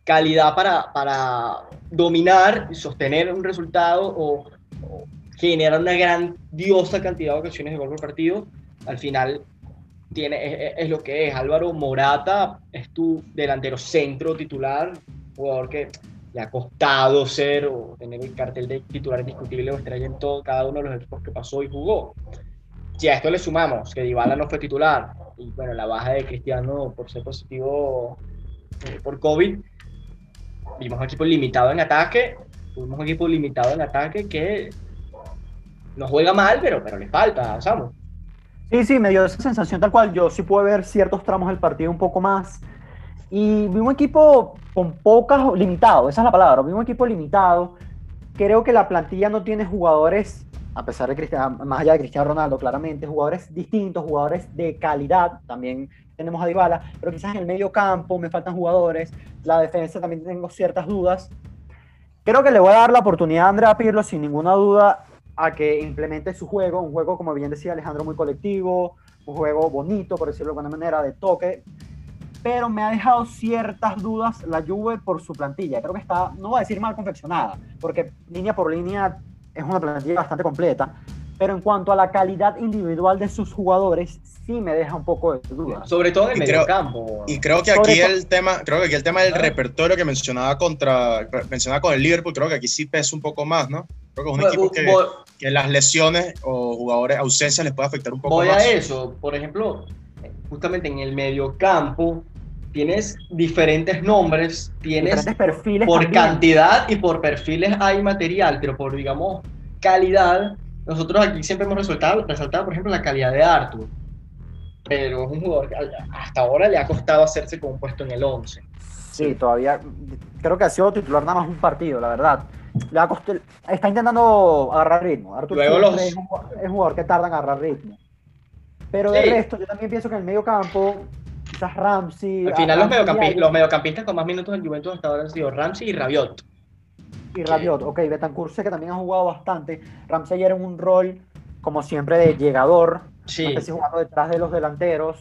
calidad para, para dominar y sostener un resultado o, o generar una grandiosa cantidad de ocasiones de gol por partido. Al final tiene, es- es lo que es. Álvaro Morata es tu delantero centro titular, jugador que le ha costado ser o tener el cartel de titular indiscutible o estrella en todo, cada uno de los equipos que pasó y jugó. Si a esto le sumamos que Dybala no fue titular y bueno, la baja de Cristiano por ser positivo eh, por COVID, vimos un equipo limitado en ataque, tuvimos un equipo limitado en ataque que no juega mal, pero, pero le falta, Samu. Sí, sí, me dio esa sensación tal cual. Yo sí pude ver ciertos tramos del partido un poco más. Y vi un equipo con pocas, limitado, esa es la palabra, vi un equipo limitado. Creo que la plantilla no tiene jugadores, a pesar de Cristiano, más allá de Cristiano Ronaldo, claramente, jugadores distintos, jugadores de calidad. También tenemos a Dybala, pero quizás en el medio campo me faltan jugadores. La defensa también tengo ciertas dudas. Creo que le voy a dar la oportunidad a Andrea Pirlo, sin ninguna duda, a que implemente su juego, un juego, como bien decía Alejandro, muy colectivo, un juego bonito, por decirlo de alguna manera, de toque, pero me ha dejado ciertas dudas la Juve por su plantilla. Creo que está, no voy a decir mal confeccionada, porque línea por línea es una plantilla bastante completa, pero en cuanto a la calidad individual de sus jugadores, sí me deja un poco de dudas. Sobre todo en el Y medio creo- campo. Y creo que Sobre aquí el tema, creo que aquí el tema del Ah. repertorio que mencionaba contra, mencionaba con el Liverpool, creo que aquí sí pesa un poco más, ¿no? Creo que es un equipo que, voy, que las lesiones o jugadores, ausencias les puede afectar un poco voy más. a eso. Por ejemplo, justamente en el medio campo tienes diferentes nombres, tienes Diferentes perfiles por también. cantidad y por perfiles hay material, pero por, digamos, calidad, nosotros aquí siempre hemos resaltado, resaltado por ejemplo, la calidad de Arthur. Pero es un jugador que hasta ahora le ha costado hacerse con un puesto en el 11. Sí, todavía creo que ha sido titular nada más un partido, la verdad. Le ha costado- está intentando agarrar ritmo. Arthur Luego siempre los- es, un, jugador- es un jugador que tarda en agarrar ritmo. Pero de resto, yo también pienso que en el medio campo, quizás Ramsey. Al final los, Ramsey mediocampi- y- los mediocampistas con más minutos en Juventus hasta ahora han sido Ramsey y Rabiot. Y Rabiot, ok, Betancourt sé que también ha jugado bastante. Ramsey ayer en un rol, como siempre, de llegador, Sí, no sé si jugando detrás de los delanteros.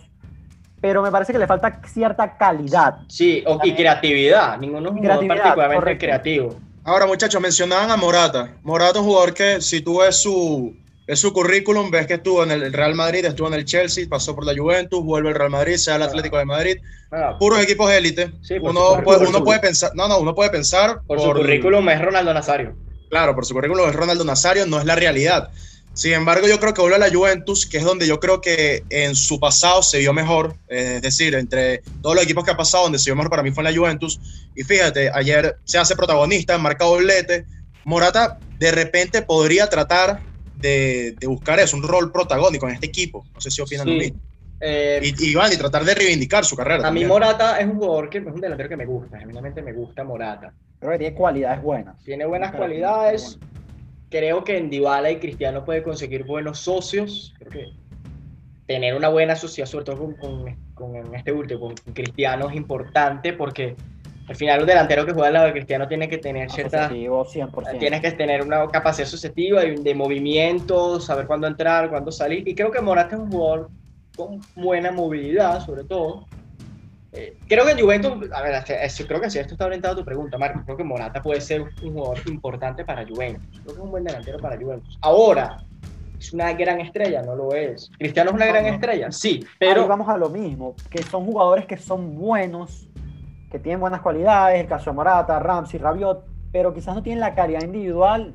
Pero me parece que le falta cierta calidad. sí, o- y creatividad. Ninguno es un jugador Creatividad, particularmente correcto. creativo. Ahora, muchachos, mencionaban a Morata. Morata es un jugador que, si tú ves su, ves su currículum, ves que estuvo en el Real Madrid, estuvo en el Chelsea, pasó por la Juventus, vuelve al Real Madrid, se va al Atlético de Madrid. Ah, Puros equipos élite. Sí, por uno, puede, Por uno su- puede pensar, no, no, uno puede pensar por su currículum es Ronaldo Nazario. Claro, por su currículum es Ronaldo Nazario, no es la realidad. Sin embargo, yo creo que vuelve a la Juventus, que es donde yo creo que en su pasado se vio mejor. Eh, es decir, entre todos los equipos que ha pasado, donde se vio mejor para mí fue en la Juventus. Y fíjate, ayer se hace protagonista, marca doblete. Morata de repente podría tratar de, de buscar eso, un rol protagónico en este equipo. No sé si opinan Sí. lo mismo. Eh, Y, y, van, y tratar de reivindicar su carrera. a mí. Morata es un jugador que es un delantero que me gusta, genuinamente me gusta Morata. Creo que tiene cualidades buenas. Tiene buenas cualidades. Creo que en Dybala y Cristiano puede conseguir buenos socios. Creo que tener una buena sociedad, sobre todo con, con- con este último, con Cristiano, es importante porque al final un delantero que juega al lado de Cristiano tiene que tener cierta... Asociativo 100%. Tienes que tener una capacidad y de movimiento, saber cuándo entrar, cuándo salir. Y creo que Morata es un jugador con buena movilidad, sobre todo. Eh, creo que en Juventus, a ver, creo que si esto está orientado a tu pregunta, Marco, creo que Morata puede ser un jugador importante para Juventus. Creo que es un buen delantero para Juventus. Ahora, ¿es una gran estrella? No lo es. ¿Cristiano es una No, gran no. estrella? Sí, Pero pero vamos a lo mismo, que son jugadores que son buenos, que tienen buenas cualidades, el caso de Morata, Ramsey, Rabiot, pero quizás no tienen la calidad individual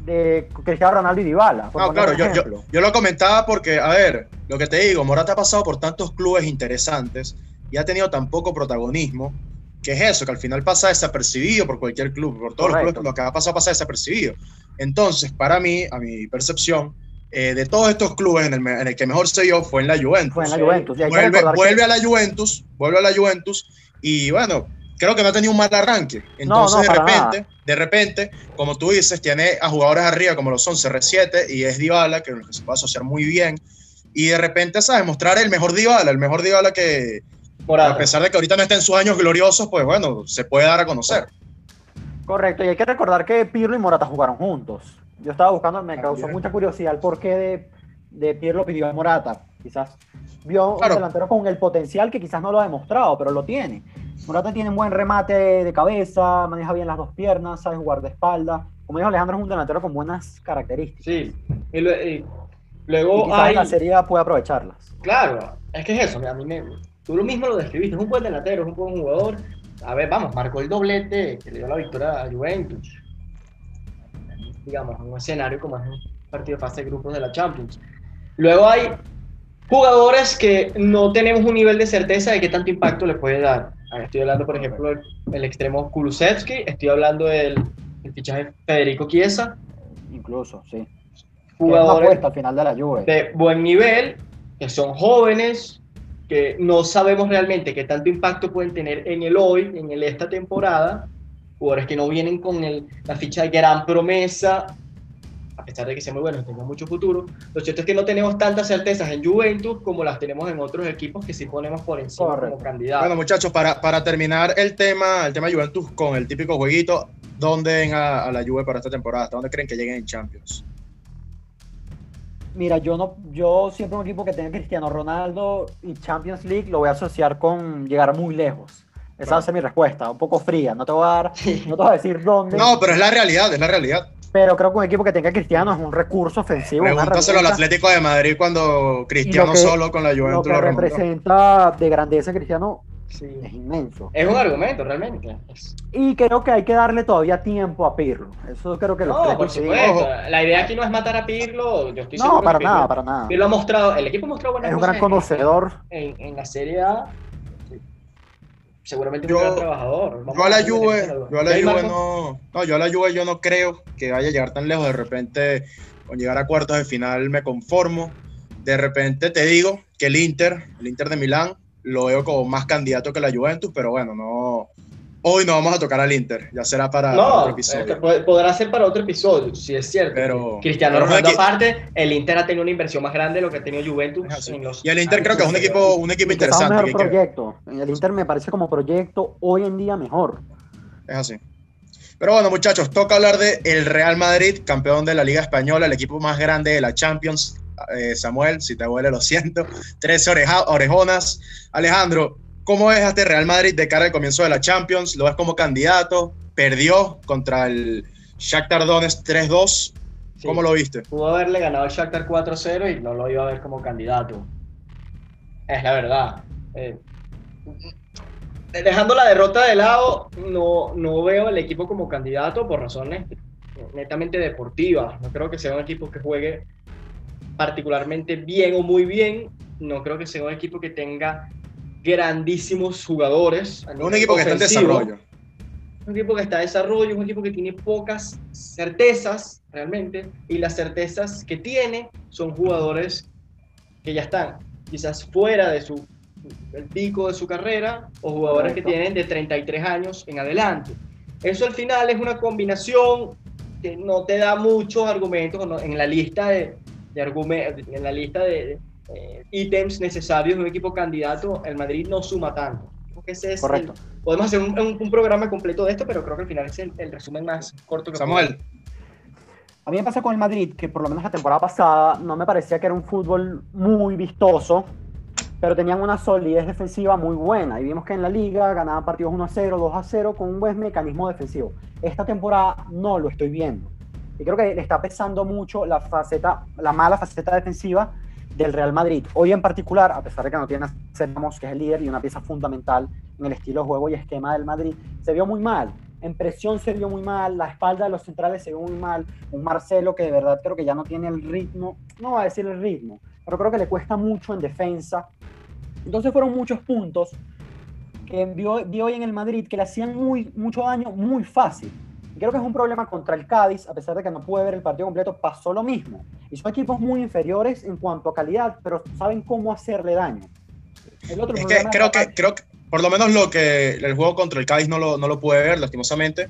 de Cristiano Ronaldo y Dybala. No, claro, yo, yo, lo comentaba porque, a ver, lo que te digo, Morata ha pasado por tantos clubes interesantes y ha tenido tan poco protagonismo, que es eso, que al final pasa desapercibido por cualquier club, por todos Correcto. los clubes, lo que ha pasado pasa desapercibido. Entonces, para mí, a mi percepción, eh, de todos estos clubes en el, me- en el que mejor se dio fue en la Juventus. Fue en la. Juventus. Vuelve, que- vuelve a la Juventus, vuelve a la Juventus y bueno, creo que no ha tenido un mal arranque. Entonces no, de repente, de repente, como tú dices, tiene a jugadores arriba como lo son CR7 y es Dybala, que, que se puede asociar muy bien. Y de repente, ¿sabes? Mostrar el mejor Dybala, el mejor Dybala que, a pesar de que ahorita no está en sus años gloriosos, pues bueno, se puede dar a conocer. Correcto, y hay que recordar que Pirlo y Morata jugaron juntos. Yo estaba buscando, me causó También. mucha curiosidad el porqué de, de Pirlo pidió a Morata. Quizás vio Claro. un delantero con el potencial que quizás no lo ha demostrado, pero lo tiene. Morata tiene un buen remate de cabeza, maneja bien las dos piernas, sabe jugar de espalda. Como dijo Alejandro, es un delantero con buenas características. Sí. Y, lue- y Y luego quizás hay... la serie puede aprovecharlas. Claro, es que es eso, a mí me, tú lo mismo lo describiste, es un buen delantero, es un buen jugador. A ver, vamos, marcó el doblete que le dio la victoria a Juventus. Digamos, en un escenario como es un partido de fase de grupos de la Champions. Luego hay jugadores que no tenemos un nivel de certeza de qué tanto impacto le puede dar. Estoy hablando, por ejemplo, del el extremo Kulusevski, estoy hablando del, del fichaje de Federico Chiesa, Incluso, sí. Jugadores al final de la Juve. de buen nivel, que son jóvenes, que no sabemos realmente qué tanto impacto pueden tener en el hoy, en el esta temporada, jugadores que no vienen con el- la ficha de gran promesa, a pesar de que sean muy buenos y tengan mucho futuro. Lo cierto es que no tenemos tantas certezas en Juventus como las tenemos en otros equipos que sí ponemos por encima Correcto. como candidatos. Bueno, muchachos, para, para terminar el tema, el tema Juventus con el típico jueguito, ¿dónde ven a, a la Juve para esta temporada? ¿Hasta dónde creen que lleguen en Champions? Mira, yo no, yo siempre un equipo que tenga Cristiano Ronaldo y Champions League lo voy a asociar con llegar muy lejos. Esa va a ser mi respuesta, un poco fría. No te voy a dar, no te voy a decir dónde. No, pero es la realidad, es la realidad. Pero creo que un equipo que tenga Cristiano es un recurso ofensivo. Pregúntaselo al Atlético de Madrid cuando Cristiano que- solo con la Lo Juventus que lo representa de grandeza Cristiano Sí. es inmenso. Es un argumento realmente. Y creo que hay que darle todavía tiempo a Pirlo. Eso creo que los No, tres por supuesto. La idea aquí no es matar a Pirlo. Yo estoy No, para que Pirlo- nada, para nada. Pirlo ha mostrado, el equipo ha mostrado buenas Es un gran conocedor. en, en la Serie A. Seguramente Yo- un gran trabajador. Vamos Yo a la Juve, yo a la ¿Sí, Juve no, no, yo a la Juve yo no creo que vaya a llegar tan lejos. De repente, con llegar a cuartos de final me conformo. De repente te digo que el Inter, el Inter de Milán, lo veo como más candidato que la Juventus, pero bueno, no. Hoy no vamos a tocar al Inter, ya será para otro No, episodio. este, pod- podrá ser para otro episodio, si es cierto. Pero- Cristiano pero Ronaldo aparte, el Inter ha tenido una inversión más grande de lo que ha tenido Juventus Es en los Y el Inter creo que es un equipo, un equipo que sea un interesante. mejor proyecto. El Inter me parece como proyecto hoy en día mejor. Es así. Pero bueno, muchachos, toca hablar de el Real Madrid, campeón de la Liga Española, el equipo más grande de la Champions. Eh, Samuel, si te duele, lo siento. 13 oreja- orejonas. Alejandro, ¿cómo ves a este Real Madrid de cara al comienzo de la Champions? ¿Lo ves como candidato? Perdió contra el Shakhtar Donetsk 3-2. Sí. ¿Cómo lo viste? Pudo haberle ganado al Shakhtar 4-0 y no lo iba a ver como candidato. Es la verdad. Eh, dejando la derrota de lado, no, no veo el equipo como candidato por razones netamente deportivas. No creo que sea un equipo que juegue particularmente bien o muy bien. No creo que sea un equipo que tenga grandísimos jugadores. Un equipo que está en desarrollo. Un equipo que está en desarrollo, un equipo que tiene pocas certezas realmente, y las certezas que tiene son jugadores que ya están quizás fuera de su el pico de su carrera o jugadores que tienen de 33 años en adelante. Eso al final es una combinación que no te da muchos argumentos en la lista de, de en la lista de, eh, ítems necesarios de un equipo candidato, el Madrid no suma tanto. ese es Correcto. podemos hacer un, programa completo de esto, pero creo que al final es el, resumen más corto que Samuel. A mí me pasa con el Madrid que por lo menos la temporada pasada no me parecía que era un fútbol muy vistoso, pero tenían una solidez defensiva muy buena. Y vimos que en la liga ganaban partidos 1 a 0, 2 a 0 con un buen mecanismo defensivo. Esta temporada no lo estoy viendo. Y creo que le está pesando mucho la faceta, la mala faceta defensiva del Real Madrid. Hoy en particular, a pesar de que no tiene a que es el líder y una pieza fundamental en el estilo juego y esquema del Madrid, se vio muy mal. En presión se vio muy mal, la espalda de los centrales se vio muy mal. Un Marcelo que de verdad creo que ya no tiene el ritmo, no va a decir el ritmo, pero creo que le cuesta mucho en defensa. Entonces fueron muchos puntos que vio hoy en el Madrid que le hacían muy, mucho daño muy fácil creo que es un problema contra el Cádiz, a pesar de que no pude ver el partido completo, pasó lo mismo. Y son equipos muy inferiores en cuanto a calidad, pero saben cómo hacerle daño. El otro es que creo, que creo que, por lo menos lo que el juego contra el Cádiz no lo, no lo pude ver, lastimosamente.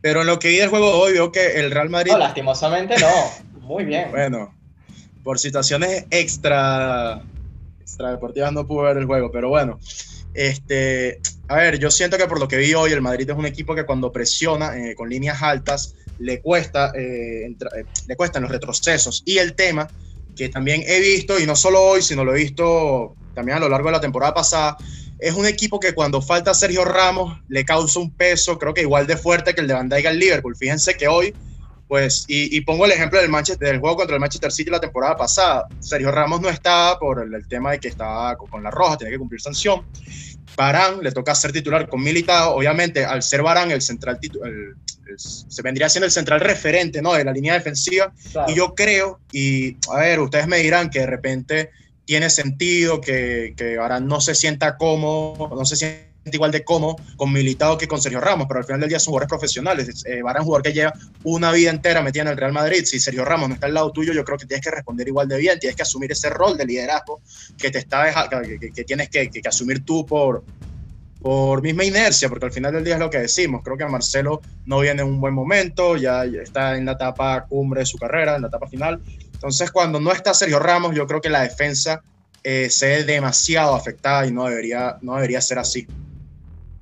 Pero en lo que vi del juego de hoy, veo que el Real Madrid. No, lastimosamente no. Muy bien. bueno, por situaciones extra, extra deportivas no pude ver el juego, pero bueno. Este, a ver, yo siento que por lo que vi hoy, el Madrid es un equipo que cuando presiona eh, con líneas altas le cuesta, eh, eh, le cuestan los retrocesos. Y el tema que también he visto, y no solo hoy, sino lo he visto también a lo largo de la temporada pasada, es un equipo que cuando falta Sergio Ramos le causa un peso, creo que igual de fuerte que el de Van Dijk al Liverpool. Fíjense que hoy, pues, y, pongo el ejemplo del, Manchester, del juego contra el Manchester City la temporada pasada. Sergio Ramos no estaba por el, tema de que estaba con la roja, tenía que cumplir sanción. Barán le toca ser titular con Militao, obviamente al ser Barán el central se vendría siendo el central referente ¿no? de la línea defensiva. Y yo creo, y a ver, ustedes me dirán que de repente tiene sentido que, que Barán no se sienta cómodo, no se sienta igual de cómodo con Militado que con Sergio Ramos, pero al final del día son jugadores profesionales. Eh, un jugador que lleva una vida entera metida en el Real Madrid. Si Sergio Ramos no está al lado tuyo, yo creo que tienes que responder igual de bien, tienes que asumir ese rol de liderazgo que te está que, tienes que, asumir tú por, por misma inercia, porque al final del día es lo que decimos. Creo que Marcelo no viene en un buen momento, ya está en la etapa cumbre de su carrera, en la etapa final. Entonces, cuando no está Sergio Ramos, yo creo que la defensa eh, se ve demasiado afectada y no debería, no debería ser así.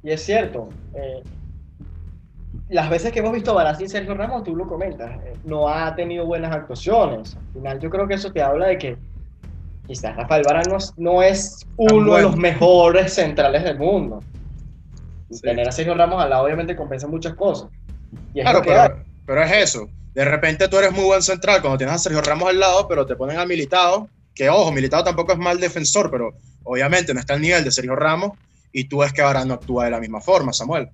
Y es cierto, eh, las veces que hemos visto a sin Sergio Ramos, tú lo comentas, eh, no ha tenido buenas actuaciones. Al final yo creo que eso te habla de que quizás Rafael Barán no, es uno de los mejores centrales del mundo. Tener a Sergio Ramos al lado obviamente compensa muchas cosas. claro, pero, pero, es eso. De repente tú eres muy buen central cuando tienes a Sergio Ramos al lado, pero te ponen a Militado, que ojo, Militado tampoco es mal defensor, pero obviamente no está al nivel de Sergio Ramos y tú ves que ahora no actúa de la misma forma, Samuel.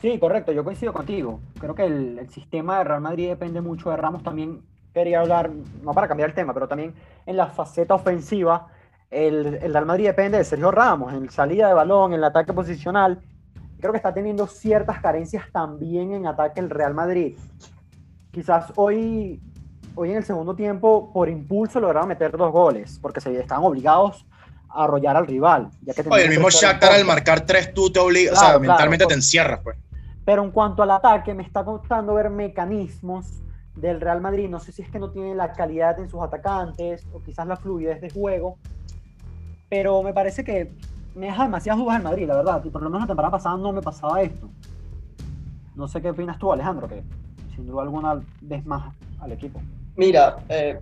Sí, correcto, yo coincido contigo. Creo que el, sistema de Real Madrid depende mucho de Ramos. También quería hablar, no para cambiar el tema, pero también en la faceta ofensiva, el, Real Madrid depende de Sergio Ramos, en salida de balón, en el ataque posicional. Creo que está teniendo ciertas carencias también en ataque el Real Madrid. Quizás hoy, hoy en el segundo tiempo, por impulso, lograron meter dos goles, porque se estaban obligados arrollar al rival. Ya que Oye, el mismo Shakhtar al marcar tres tú te obligas, o sea, mentalmente te encierras, pues. Pero en cuanto al ataque, me está costando ver mecanismos del Real Madrid. No sé si es que no tiene la calidad en sus atacantes o quizás la fluidez de juego. Pero me parece que me deja demasiadas dudas el Madrid, la verdad. Y por lo menos la temporada pasada no me pasaba esto. No sé qué opinas tú, Alejandro, que sin duda alguna ves más al equipo. Mira, eh,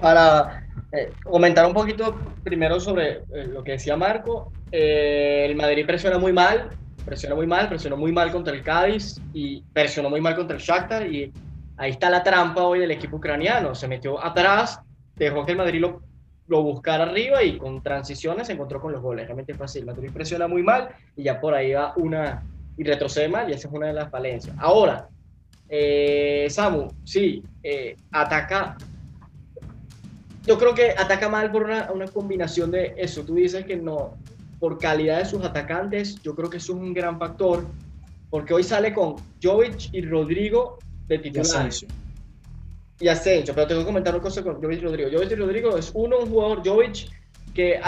para eh, comentar un poquito primero sobre eh, lo que decía Marco. Eh, el Madrid presiona muy mal, presiona muy mal, presionó muy mal contra el Cádiz y presionó muy mal contra el Shakhtar y ahí está la trampa hoy del equipo ucraniano. Se metió atrás, dejó que el Madrid lo, lo buscara arriba y con transiciones se encontró con los goles. Realmente fácil. El Madrid presiona muy mal y ya por ahí va una y retrocede mal y esa es una de las falencias. Ahora, Samu, sí, ataca yo creo que ataca mal por una, una combinación de eso. Tú dices que no, por calidad de sus atacantes, yo creo que eso es un gran factor, porque hoy sale con Jovic y Rodrigo de titulares. Y Asensio, pero tengo que comentar una cosa con Jovic y Rodrigo. Jovic y Rodrigo es uno, un jugador, Jovic, que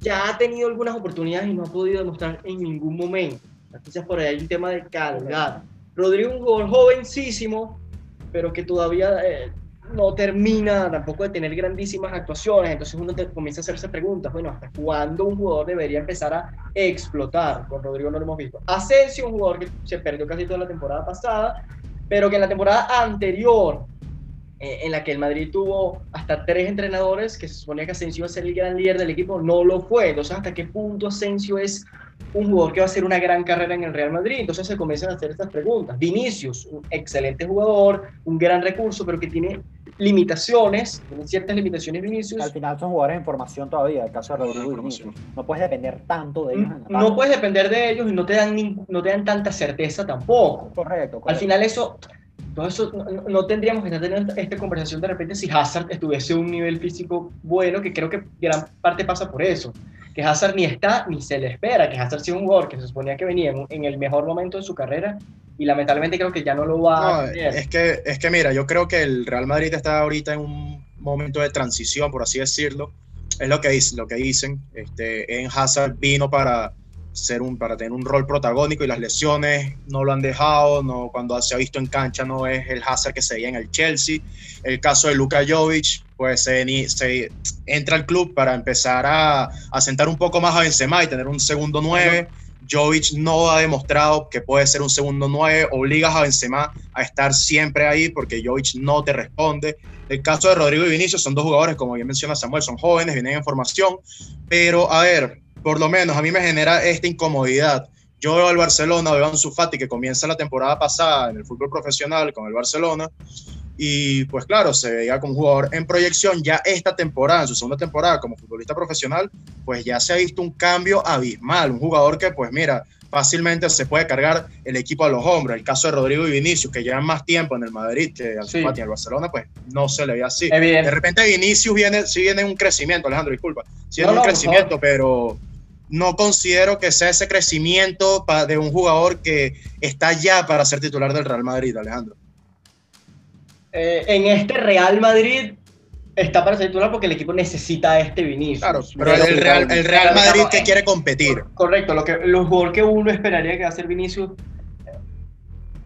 ya ha tenido algunas oportunidades y no ha podido demostrar en ningún momento. Quizás por ahí hay un tema de calidad. Rodrigo es un jugador jovencísimo, pero que todavía eh, no termina tampoco de tener grandísimas actuaciones. Entonces uno te comienza a hacerse preguntas, bueno, ¿hasta cuándo un jugador debería empezar a explotar? Con Rodrigo no lo hemos visto. Asensio, un jugador que se perdió casi toda la temporada pasada, pero que en la temporada anterior, eh, en la que el Madrid tuvo hasta tres entrenadores, que se suponía que Asensio iba a ser el gran líder del equipo, no lo fue. Entonces, ¿hasta qué punto Asensio es un jugador que va a hacer una gran carrera en el Real Madrid? Entonces se comienzan a hacer estas preguntas. Vinicius, un excelente jugador, un gran recurso, pero que tiene limitaciones, tiene ciertas limitaciones Vinicius. Al final son jugadores en formación todavía, el caso de Rodrigo y. Vinicius. No puedes depender tanto de ellos. en. No puedes depender de ellos y no te dan, no te dan tanta certeza tampoco. Correcto, Al correcto. final eso, todo eso no, no- tendríamos que estar teniendo esta, esta conversación de repente si Hazard estuviese a un nivel físico bueno, que creo que gran parte pasa por eso. Que Hazard ni está ni se le espera, que Hazard sea un jugador que se suponía que venía en, en el mejor momento de su carrera y lamentablemente creo que ya no lo va No, a tener. es que, es que mira, yo creo que el Real Madrid está ahorita en un momento de transición, por así decirlo. Es lo que, dice- lo que dicen. Este, en Hazard vino para ser un, para tener un rol protagónico y las lesiones no lo han dejado. No, cuando se ha visto en cancha no es el Hazard que se veía en el Chelsea. El caso de Luka Jovic, pues se, se entra al club para empezar a, a sentar un poco más a Benzema y tener un segundo 9. Jovic no ha demostrado que puede ser un segundo 9, obligas a Benzema a estar siempre ahí porque Jovic no te responde. El caso de Rodrigo y Vinicius son dos jugadores, como bien menciona Samuel, son jóvenes, vienen en formación, pero a ver, por lo menos a mí me genera esta incomodidad. Yo veo al Barcelona, veo a Ansu Fati que comienza la temporada pasada en el fútbol profesional con el Barcelona y pues claro, se veía como un jugador en proyección ya esta temporada, en su segunda temporada como futbolista profesional, pues ya se ha visto un cambio abismal, un jugador que pues mira, fácilmente se puede cargar el equipo a los hombros. El caso de Rodrigo y Vinicius, que llevan más tiempo en el Madrid que Ansu Sí. En el Barcelona, pues no se le ve así. Evidente. De repente Vinicius viene, sí viene en un crecimiento, Alejandro, disculpa, sí No, viene no, un crecimiento, pero no considero que sea ese crecimiento de un jugador que está ya para ser titular del Real Madrid, Alejandro. Eh, en este Real Madrid está para ser titular porque el equipo necesita este Vinicius. Claro, pero el, el Real, el Real Pero Madrid que quiere competir. Correcto, lo que el jugador que uno esperaría que va a ser Vinicius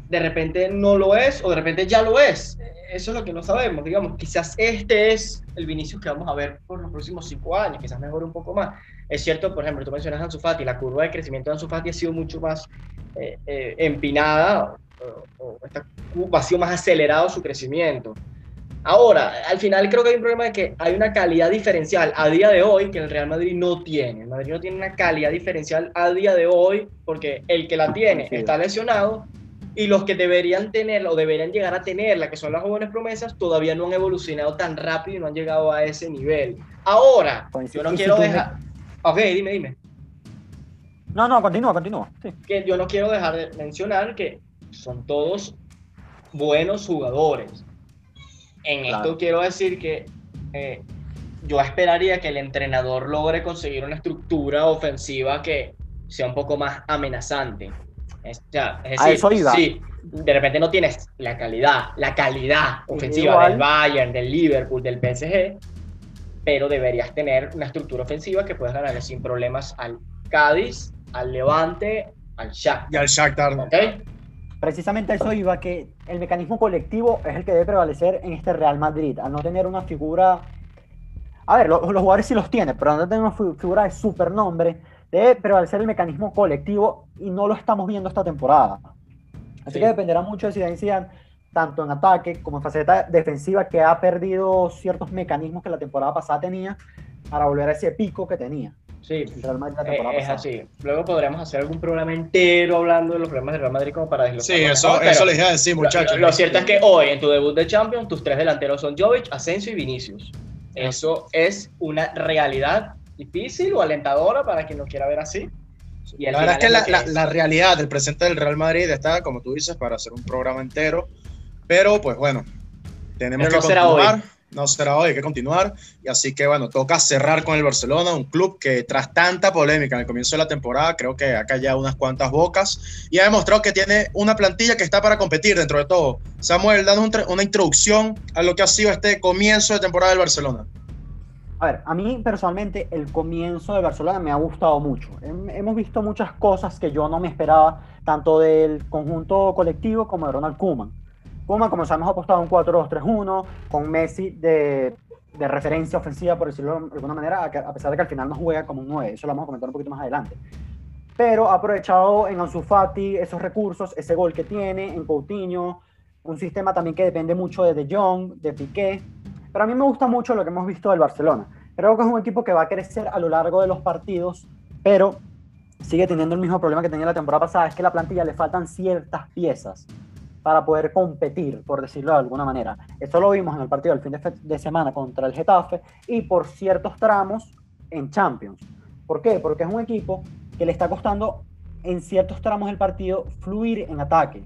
de repente no lo es o de repente ya lo es. Eso es lo que no sabemos. Digamos, quizás este es el Vinicius que vamos a ver por los próximos cinco años, quizás mejore un poco más. Es cierto, por ejemplo, tú mencionas a Ansu Fati, la curva de crecimiento de Ansu Fati ha sido mucho más eh, eh, empinada o, o ha sido más acelerado su crecimiento. Ahora, al final creo que hay un problema de que hay una calidad diferencial a día de hoy que el Real Madrid no tiene. El Madrid no tiene una calidad diferencial a día de hoy porque el que la tiene Coincido. está lesionado y los que deberían tenerla o deberían llegar a tenerla, que son las jóvenes promesas, todavía no han evolucionado tan rápido y no han llegado a ese nivel. Ahora, yo no quiero dejar... Ok, dime, dime. No, no, continúa, continúa. Sí. que yo no quiero dejar de mencionar que son todos buenos jugadores. En Claro. esto quiero decir que eh, yo esperaría que el entrenador logre conseguir una estructura ofensiva que sea un poco más amenazante. Es, ya, es A decir, eso iba. sí, de repente no tienes la calidad, la calidad ofensiva Igual. del Bayern, del Liverpool, del PSG, pero deberías tener una estructura ofensiva que puedas ganarle sin problemas al Cádiz, al Levante, al Shakhtar. Y al Shakhtar. ¿Ok? Precisamente eso iba, que el mecanismo colectivo es el que debe prevalecer en este Real Madrid, al no tener una figura... A ver, lo- los jugadores sí los tiene, pero al no tener una fi- figura de supernombre, debe prevalecer el mecanismo colectivo y no lo estamos viendo esta temporada. Así Sí. que dependerá mucho de Zidane Zidane, tanto en ataque como en faceta defensiva, que ha perdido ciertos mecanismos que la temporada pasada tenía para volver a ese pico que tenía Sí, el Real Madrid la eh, temporada es pasada. así. Luego podremos hacer algún programa entero hablando de los problemas del Real Madrid como para desglosarlo Sí, eso, mejor, eso les iba a decir, lo- muchachos. Lo, lo cierto es que hoy, en tu debut de Champions, tus tres delanteros son Jovic, Asensio y Vinicius. Eso es una realidad difícil o alentadora para quien lo quiera ver así. Y La verdad es que la, que la- es. la realidad del presente del Real Madrid está, como tú dices, para hacer un programa entero. Pero, pues bueno, tenemos Pero que no será hoy. No será hoy, hay que continuar. Y así que bueno, toca cerrar con el Barcelona, un club que tras tanta polémica en el comienzo de la temporada, creo que ha callado unas cuantas bocas y ha demostrado que tiene una plantilla que está para competir dentro de todo. Samuel, danos una introducción a lo que ha sido este comienzo de temporada del Barcelona. A ver, a mí personalmente el comienzo del Barcelona me ha gustado mucho. Hemos visto muchas cosas que yo no me esperaba, tanto del conjunto colectivo como de Ronald Koeman Puma, como sabemos, ha apostado un 4-2-3-1 con Messi de, de, referencia ofensiva, por decirlo de alguna manera, a pesar de que al final no juega como un 9. Eso lo vamos a comentar un poquito más adelante. Pero ha aprovechado en Ansu Fati esos recursos, ese gol que tiene, en Coutinho, un sistema también que depende mucho de De Jong, de Piqué. Pero a mí me gusta mucho lo que hemos visto del Barcelona. Creo que es un equipo que va a crecer a lo largo de los partidos, pero sigue teniendo el mismo problema que tenía la temporada pasada, es que a la plantilla le faltan ciertas piezas para poder competir, por decirlo de alguna manera. Esto lo vimos en el partido del fin de, semana contra el Getafe y por ciertos tramos en Champions. ¿Por qué? Porque es un equipo que le está costando en ciertos tramos del partido fluir en ataque.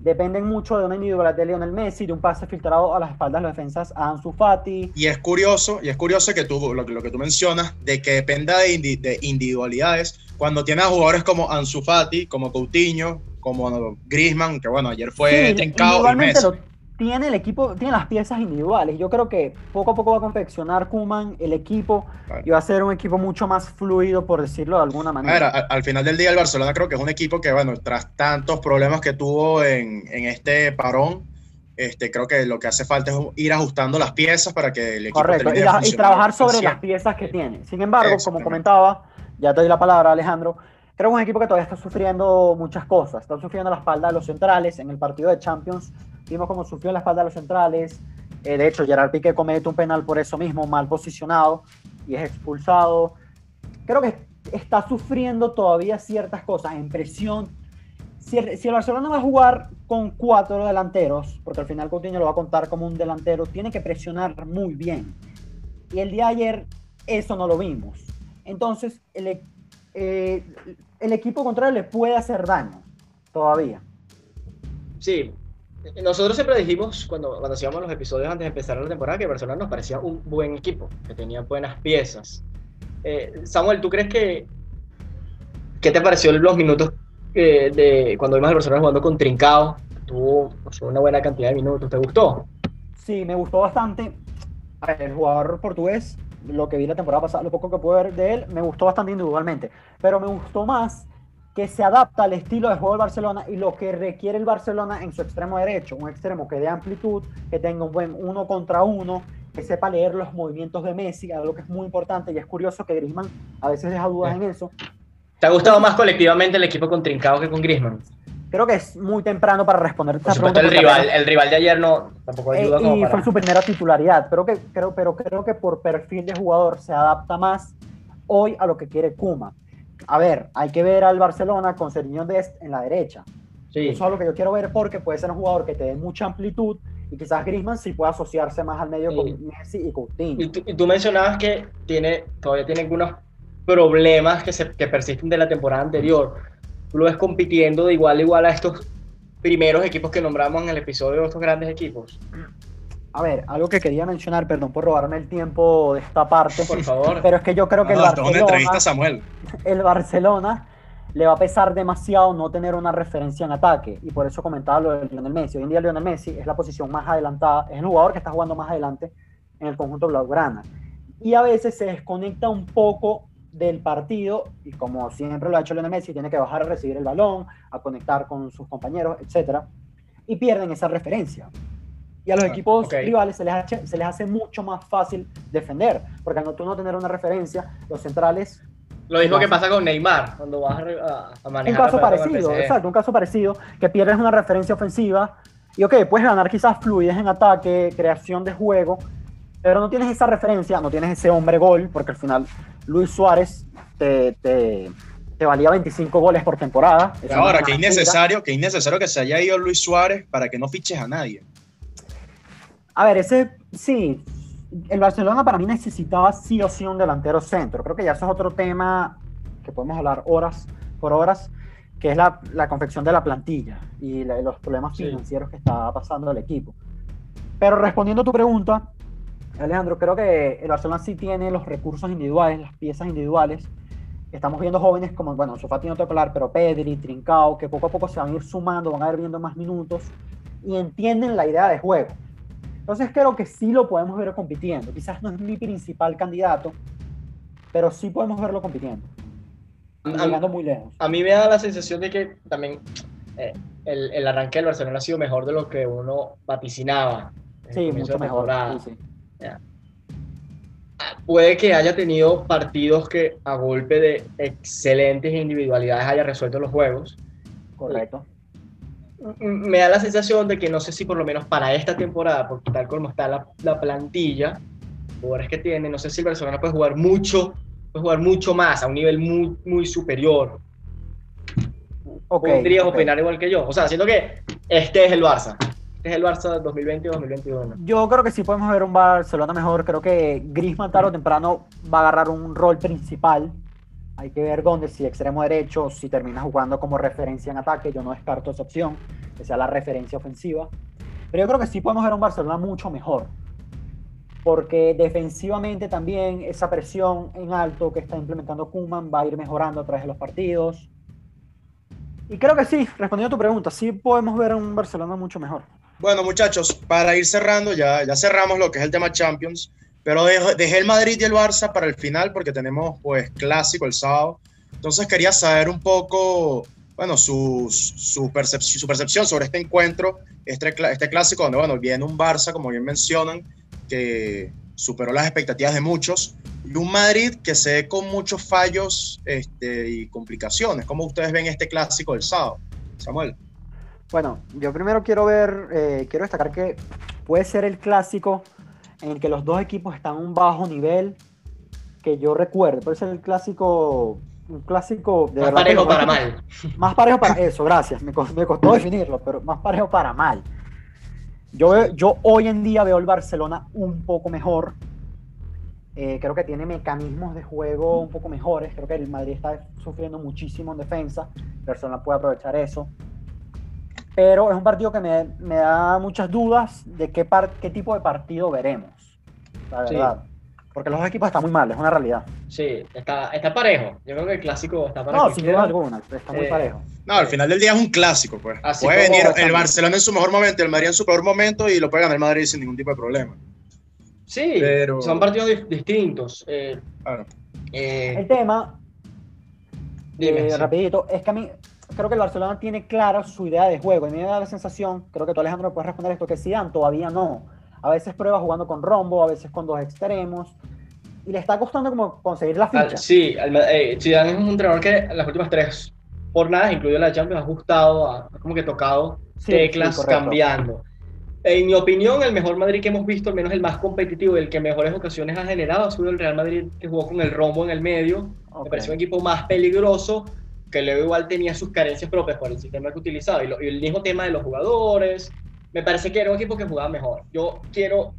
Dependen mucho de una individualidad de Lionel Messi, de un pase filtrado a las espaldas de las defensas a Ansu Fati. Y es curioso, y es curioso que tú, lo, que tú mencionas, de que dependa de, de individualidades, cuando tienes jugadores como Ansu Fati, como Coutinho, como Griezmann, que bueno, ayer fue sí, trincado tiene el equipo, tiene las piezas individuales. Yo creo que poco a poco va a confeccionar Kuman el equipo y va a ser un equipo mucho más fluido, por decirlo de alguna manera. A ver, al, final del día el Barcelona creo que es un equipo que, bueno, tras tantos problemas que tuvo en, en este parón, este, creo que lo que hace falta es ir ajustando las piezas para que el equipo Correcto, y, y, trabajar sobre las piezas que tiene. Sin embargo, como comentaba, ya te doy la palabra, Alejandro, Creo que es un equipo que todavía está sufriendo muchas cosas. Está sufriendo la espalda de los centrales. En el partido de Champions vimos cómo sufrió la espalda de los centrales. Eh, de hecho, Gerard Piqué comete un penal por eso mismo, mal posicionado, y es expulsado. Creo que está sufriendo todavía ciertas cosas en presión. Si el, si el, Barcelona va a jugar con cuatro delanteros, porque al final Coutinho lo va a contar como un delantero, tiene que presionar muy bien. Y el día de ayer eso no lo vimos. Entonces, el, eh, el equipo contrario le puede hacer daño todavía. Sí, nosotros siempre dijimos cuando, cuando hacíamos los episodios antes de empezar la temporada que Barcelona nos parecía un buen equipo, que tenía buenas piezas. Eh, Samuel, ¿tú crees que... ¿Qué te pareció los minutos eh, de cuando vimos a Barcelona jugando con Trincao? Tuvo una buena cantidad de minutos, ¿te gustó? Sí, me gustó bastante. El jugador portugués lo que vi la temporada pasada, lo poco que pude ver de él, me gustó bastante individualmente. Pero me gustó más que se adapta al estilo de juego del Barcelona y lo que requiere el Barcelona en su extremo derecho. Un extremo que dé amplitud, que tenga un buen uno contra uno, que sepa leer los movimientos de Messi, algo que es muy importante y es curioso que Griezmann a veces deja dudas en eso. ¿Te ha gustado más colectivamente el equipo con Trincao que con Griezmann? Creo que es muy temprano para responder esta pregunta. El rival, el rival de ayer no tampoco ayuda eh, Y fue su primera titularidad, pero, que, creo, pero creo que por perfil de jugador se adapta más hoy a lo que quiere Kuma. A ver, hay que ver al Barcelona con Sergio Dest en la derecha. Sí. Eso es lo que yo quiero ver porque puede ser un jugador que te dé mucha amplitud y quizás Griezmann sí pueda asociarse más al medio con Messi y Coutinho. Y tú, y tú, mencionabas que tiene, todavía tiene algunos problemas que, se, que persisten de la temporada anterior lo ves compitiendo de igual a igual a estos primeros equipos que nombramos en el episodio de estos grandes equipos. A ver, algo que quería mencionar, perdón por robarme el tiempo de esta parte. Por favor. Pero es que yo creo que el Barcelona. entrevista Samuel. El Barcelona le va a pesar demasiado no tener una referencia en ataque. Y por eso comentaba lo de Lionel Messi. Hoy en día Lionel Messi es la posición más adelantada, es el jugador que está jugando más adelante en el conjunto blaugrana. Y a veces se desconecta un poco del partido y como siempre lo ha hecho Lionel Messi, tiene que bajar a recibir el balón, a conectar con sus compañeros, etcétera, y pierden esa referencia. Y a los equipos rivales se les, hace, se les hace mucho más fácil defender, porque al no, tú no tener una referencia, los centrales... Lo mismo que pasa con Neymar, cuando vas a, a manejar... Un caso parecido, exacto, un caso parecido, que pierdes una referencia ofensiva y ok, puedes ganar quizás fluidez en ataque, creación de juego, pero no tienes esa referencia, no tienes ese hombre gol, porque al final Luis Suárez te, te, valía 25 goles por temporada. ahora, que innecesario, que innecesario que se haya ido Luis Suárez para que no fiches a nadie. A ver, ese sí, el Barcelona para mí necesitaba sí o sí un delantero centro. Creo que ya eso es otro tema que podemos hablar horas por horas, que es la, la confección de la plantilla y los problemas financieros que está pasando el equipo. Pero respondiendo a tu pregunta, Alejandro, creo que el Barcelona sí tiene los recursos individuales, las piezas individuales. Estamos viendo jóvenes como, bueno, Sofati no te hablar, pero Pedri, Trincao, que poco a poco se van a ir sumando, van a ir viendo más minutos y entienden la idea de juego. Entonces creo que sí lo podemos ver compitiendo. Quizás no es mi principal candidato, pero sí podemos verlo compitiendo. Llegando muy lejos. A mí me da la sensación de que también eh, el, el, arranque del Barcelona ha sido mejor de lo que uno vaticinaba. Sí, mucho mejor. Puede que haya tenido partidos que a golpe de excelentes individualidades haya resuelto los juegos. Correcto. Me da la sensación de que no sé si por lo menos para esta temporada, porque tal como está la, la plantilla, jugadores que tiene, no sé si el Barcelona puede jugar mucho, puede jugar mucho más, a un nivel muy, muy superior. Okay, Podrías opinar igual que yo. O sea, siento que este es el Barça. Es el Barça 2020-2021. Yo creo que sí podemos ver un Barcelona mejor. Creo que Griezmann tarde o temprano va a agarrar un rol principal. Hay que ver dónde, si extremo derecho, si termina jugando como referencia en ataque. Yo no descarto esa opción, que sea la referencia ofensiva. Pero yo creo que sí podemos ver un Barcelona mucho mejor porque defensivamente también esa presión en alto que está implementando Kuman va a ir mejorando a través de los partidos. Y creo que sí, respondiendo a tu pregunta, sí podemos ver un Barcelona mucho mejor. Bueno, muchachos, para ir cerrando, ya, ya cerramos lo que es el tema Champions, pero dejé el Madrid y el Barça para el final porque tenemos pues clásico el sábado. Entonces quería saber un poco, bueno, su, su, percepción, su percepción sobre este encuentro, este, este clásico donde, bueno, viene un Barça, como bien mencionan, que superó las expectativas de muchos, y un Madrid que se ve con muchos fallos este, y complicaciones. ¿Cómo ustedes ven este clásico del sábado? Samuel. Bueno, yo primero quiero ver, eh, quiero destacar que puede ser el clásico en el que los dos equipos están a un bajo nivel que yo recuerdo. Puede ser el clásico, un clásico de más parejo para mal. Más parejo para eso, gracias. Me, me costó definirlo, pero más parejo para mal. Yo, yo hoy en día veo el Barcelona un poco mejor. Eh, creo que tiene mecanismos de juego un poco mejores. Creo que el Madrid está sufriendo muchísimo en defensa. El Barcelona puede aprovechar eso. Pero es un partido que me, me da muchas dudas de qué, par, qué tipo de partido veremos. La verdad. Porque los dos equipos están muy mal, es una realidad. Sí, está, está parejo. Yo creo que el clásico está parejo. No, sin duda alguna, está muy eh, parejo. No, al final del día es un clásico, pues. puede venir el Barcelona en su mejor momento, el Madrid en su peor momento y lo puede ganar el Madrid sin ningún tipo de problema. Sí, pero... son partidos distintos. Eh, claro. Eh, el tema, dime, rapidito, es que a mí creo que el Barcelona tiene clara su idea de juego. Y a mí me da la sensación, creo que tú Alejandro me puedes responder esto, que Zidane todavía no a veces prueba jugando con rombo, a veces con dos extremos. Y le está costando como conseguir la ficha. Sí, eh, Zidane es un entrenador que en las últimas tres jornadas, incluido la Champions, ha ajustado, ha como que tocado teclas cambiando. En mi opinión, el mejor Madrid que hemos visto, al menos el más competitivo, el que mejores ocasiones ha generado, ha sido el Real Madrid que jugó con el rombo en el medio. Me pareció un equipo más peligroso, que luego igual tenía sus carencias propias por el sistema que utilizaba. y el mismo tema de los jugadores, me parece que era un equipo que jugaba mejor. Yo quiero,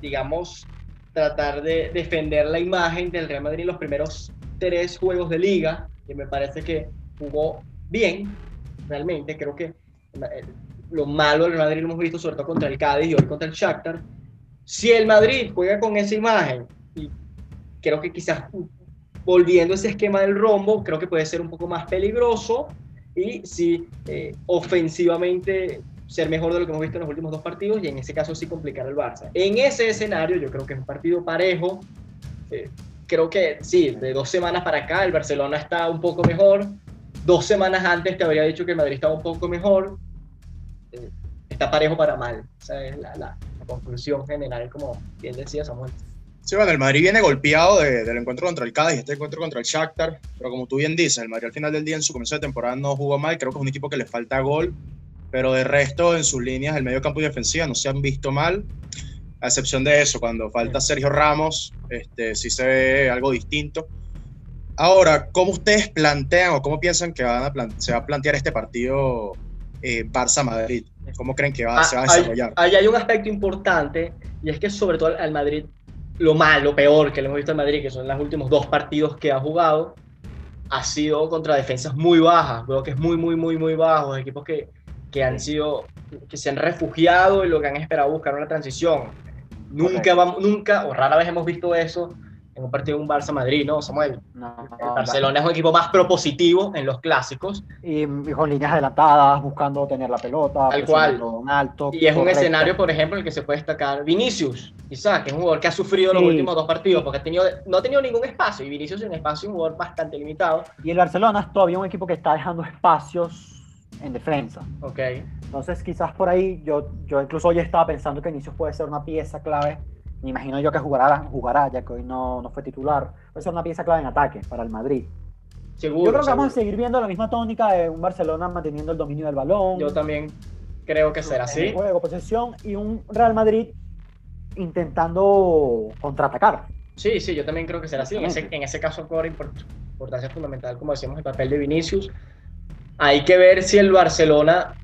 digamos, tratar de defender la imagen del Real Madrid en los primeros tres juegos de liga, que me parece que jugó bien, realmente. Creo que eh, lo malo del Real Madrid lo hemos visto sobre todo contra el Cádiz y hoy contra el Shakhtar. Si el Madrid juega con esa imagen, y creo que quizás volviendo a ese esquema del rombo, creo que puede ser un poco más peligroso. Y si eh, ofensivamente ser mejor de lo que hemos visto en los últimos dos partidos y en ese caso sí complicar al Barça. En ese escenario yo creo que es un partido parejo. Eh, creo que sí, de dos semanas para acá el Barcelona está un poco mejor. Dos semanas antes te habría dicho que el Madrid estaba un poco mejor. Eh, está parejo para mal. Esa es la, la, conclusión general, como bien decía Samuel. Sí, bueno, el Madrid viene golpeado del encuentro contra el Cádiz, este encuentro contra el Shakhtar, pero como tú bien dices, el Madrid al final del día en su comienzo de temporada no jugó mal, creo que es un equipo que le falta gol, pero de resto en sus líneas, el medio campo y defensiva no se han visto mal, a excepción de eso, cuando falta Sergio Ramos, este, sí se ve algo distinto. Ahora, ¿cómo ustedes plantean o cómo piensan que van a se va a plantear este partido eh, Barça-Madrid? ¿Cómo creen que va, se va a ah, desarrollar? Ahí hay un aspecto importante y es que sobre todo al Madrid, lo malo, lo peor que le hemos visto al Madrid, que son los últimos dos partidos que ha jugado, ha sido contra defensas muy bajas, que es muy, muy, muy, muy bajos, equipos que, que han sido, que se han refugiado y lo que han esperado buscar una transición. Nunca, vamos, nunca o rara vez hemos visto eso en un partido de un Barça-Madrid, ¿no, Samuel? No, el Barcelona es un equipo más propositivo en los clásicos. Y, y, con líneas adelantadas, buscando tener la pelota. Tal cual. Alto, y es un escenario, por ejemplo, en el que se puede destacar Vinicius, quizás, que es un jugador que ha sufrido sí. los últimos dos partidos, porque ha tenido, no ha tenido ningún espacio, y Vinicius es un espacio, un jugador bastante limitado. Y el Barcelona es todavía un equipo que está dejando espacios en defensa. Ok. Entonces, quizás por ahí, yo, yo incluso hoy estaba pensando que Vinicius puede ser una pieza clave me imagino yo que jugará, jugará ya que hoy no, no fue titular. Puede ser una pieza clave en ataque para el Madrid. Seguro, yo creo que seguro. vamos a seguir viendo la misma tónica de un Barcelona manteniendo el dominio del balón. Yo también creo que será así. Juego, posesión y un Real Madrid intentando contraatacar. Sí, sí, yo también creo que será así. En ese, en ese caso cobra importancia fundamental, como decíamos, el papel de Vinicius. Hay que ver si el Barcelona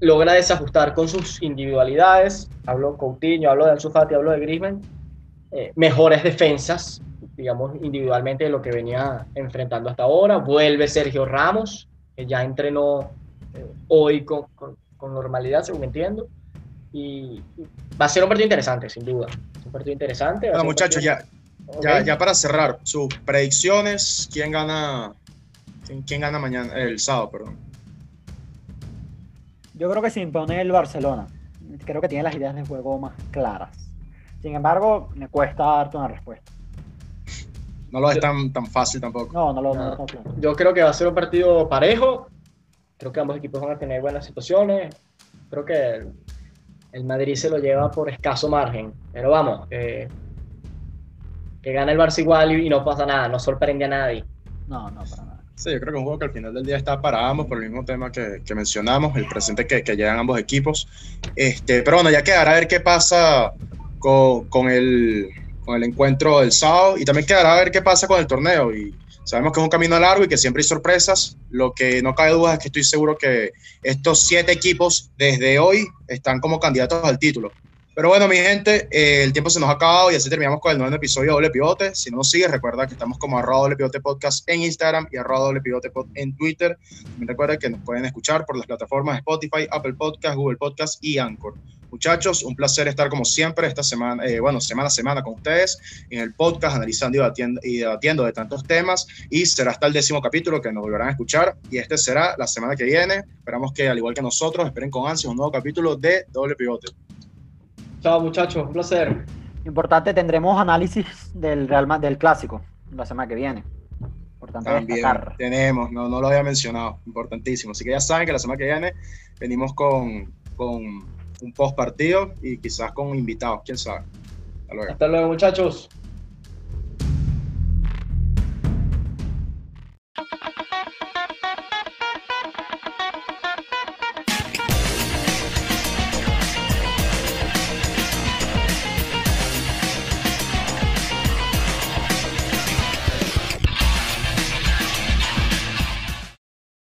logra desajustar con sus individualidades, hablo Coutinho, hablo de Ansu Fati, hablo de Griezmann, eh, mejores defensas, digamos, individualmente de lo que venía enfrentando hasta ahora. Vuelve Sergio Ramos, que ya entrenó eh, hoy con, con, con, normalidad, según entiendo. Y, y, va a ser un partido interesante, sin duda. Un partido interesante. Bueno, muchachos, partido... ya, okay. ya, ya para cerrar, sus predicciones, ¿quién gana, quién, quién gana mañana, el sábado, perdón? Yo creo que se impone el Barcelona. Creo que tiene las ideas de juego más claras. Sin embargo, me cuesta darte una respuesta. No lo es tan, tan fácil tampoco. No, no lo no. no, claro. Yo creo que va a ser un partido parejo. Creo que ambos equipos van a tener buenas situaciones. Creo que el, el Madrid se lo lleva por escaso margen. Pero vamos, eh, que gane el Barça igual y, y, no pasa nada. No sorprende a nadie. No, no, para nada. Sí, yo creo que un juego que al final del día está para ambos por el mismo tema que, que mencionamos, el presente que, que, llegan ambos equipos. Este, pero bueno, ya quedará a ver qué pasa con, con, el, con el encuentro del sábado y también quedará a ver qué pasa con el torneo. Y sabemos que es un camino largo y que siempre hay sorpresas. Lo que no cabe duda es que estoy seguro que estos siete equipos desde hoy están como candidatos al título. Pero bueno, mi gente, eh, el tiempo se nos ha acabado y así terminamos con el nuevo episodio de Doble Pivote. Si no nos sigues, recuerda que estamos como arroba Doble Pivote Podcast en Instagram y arroba Doble Pivote Pod en Twitter. También recuerda que nos pueden escuchar por las plataformas Spotify, Apple Podcast, Google Podcast y Anchor. Muchachos, un placer estar como siempre esta semana, eh, bueno, semana a semana con ustedes en el podcast, analizando y debatiendo, y debatiendo de tantos temas. Y será hasta el décimo capítulo que nos volverán a escuchar. Y este será la semana que viene. Esperamos que, al igual que nosotros, esperen con ansias un nuevo capítulo de Doble Pivote. Chao muchachos, un placer. Importante, tendremos análisis del Real del clásico la semana que viene. Importante También destacar. tenemos, no, no lo había mencionado, importantísimo. Así que ya saben que la semana que viene venimos con, con un post partido y quizás con invitados, quién sabe. Hasta luego. Hasta luego muchachos.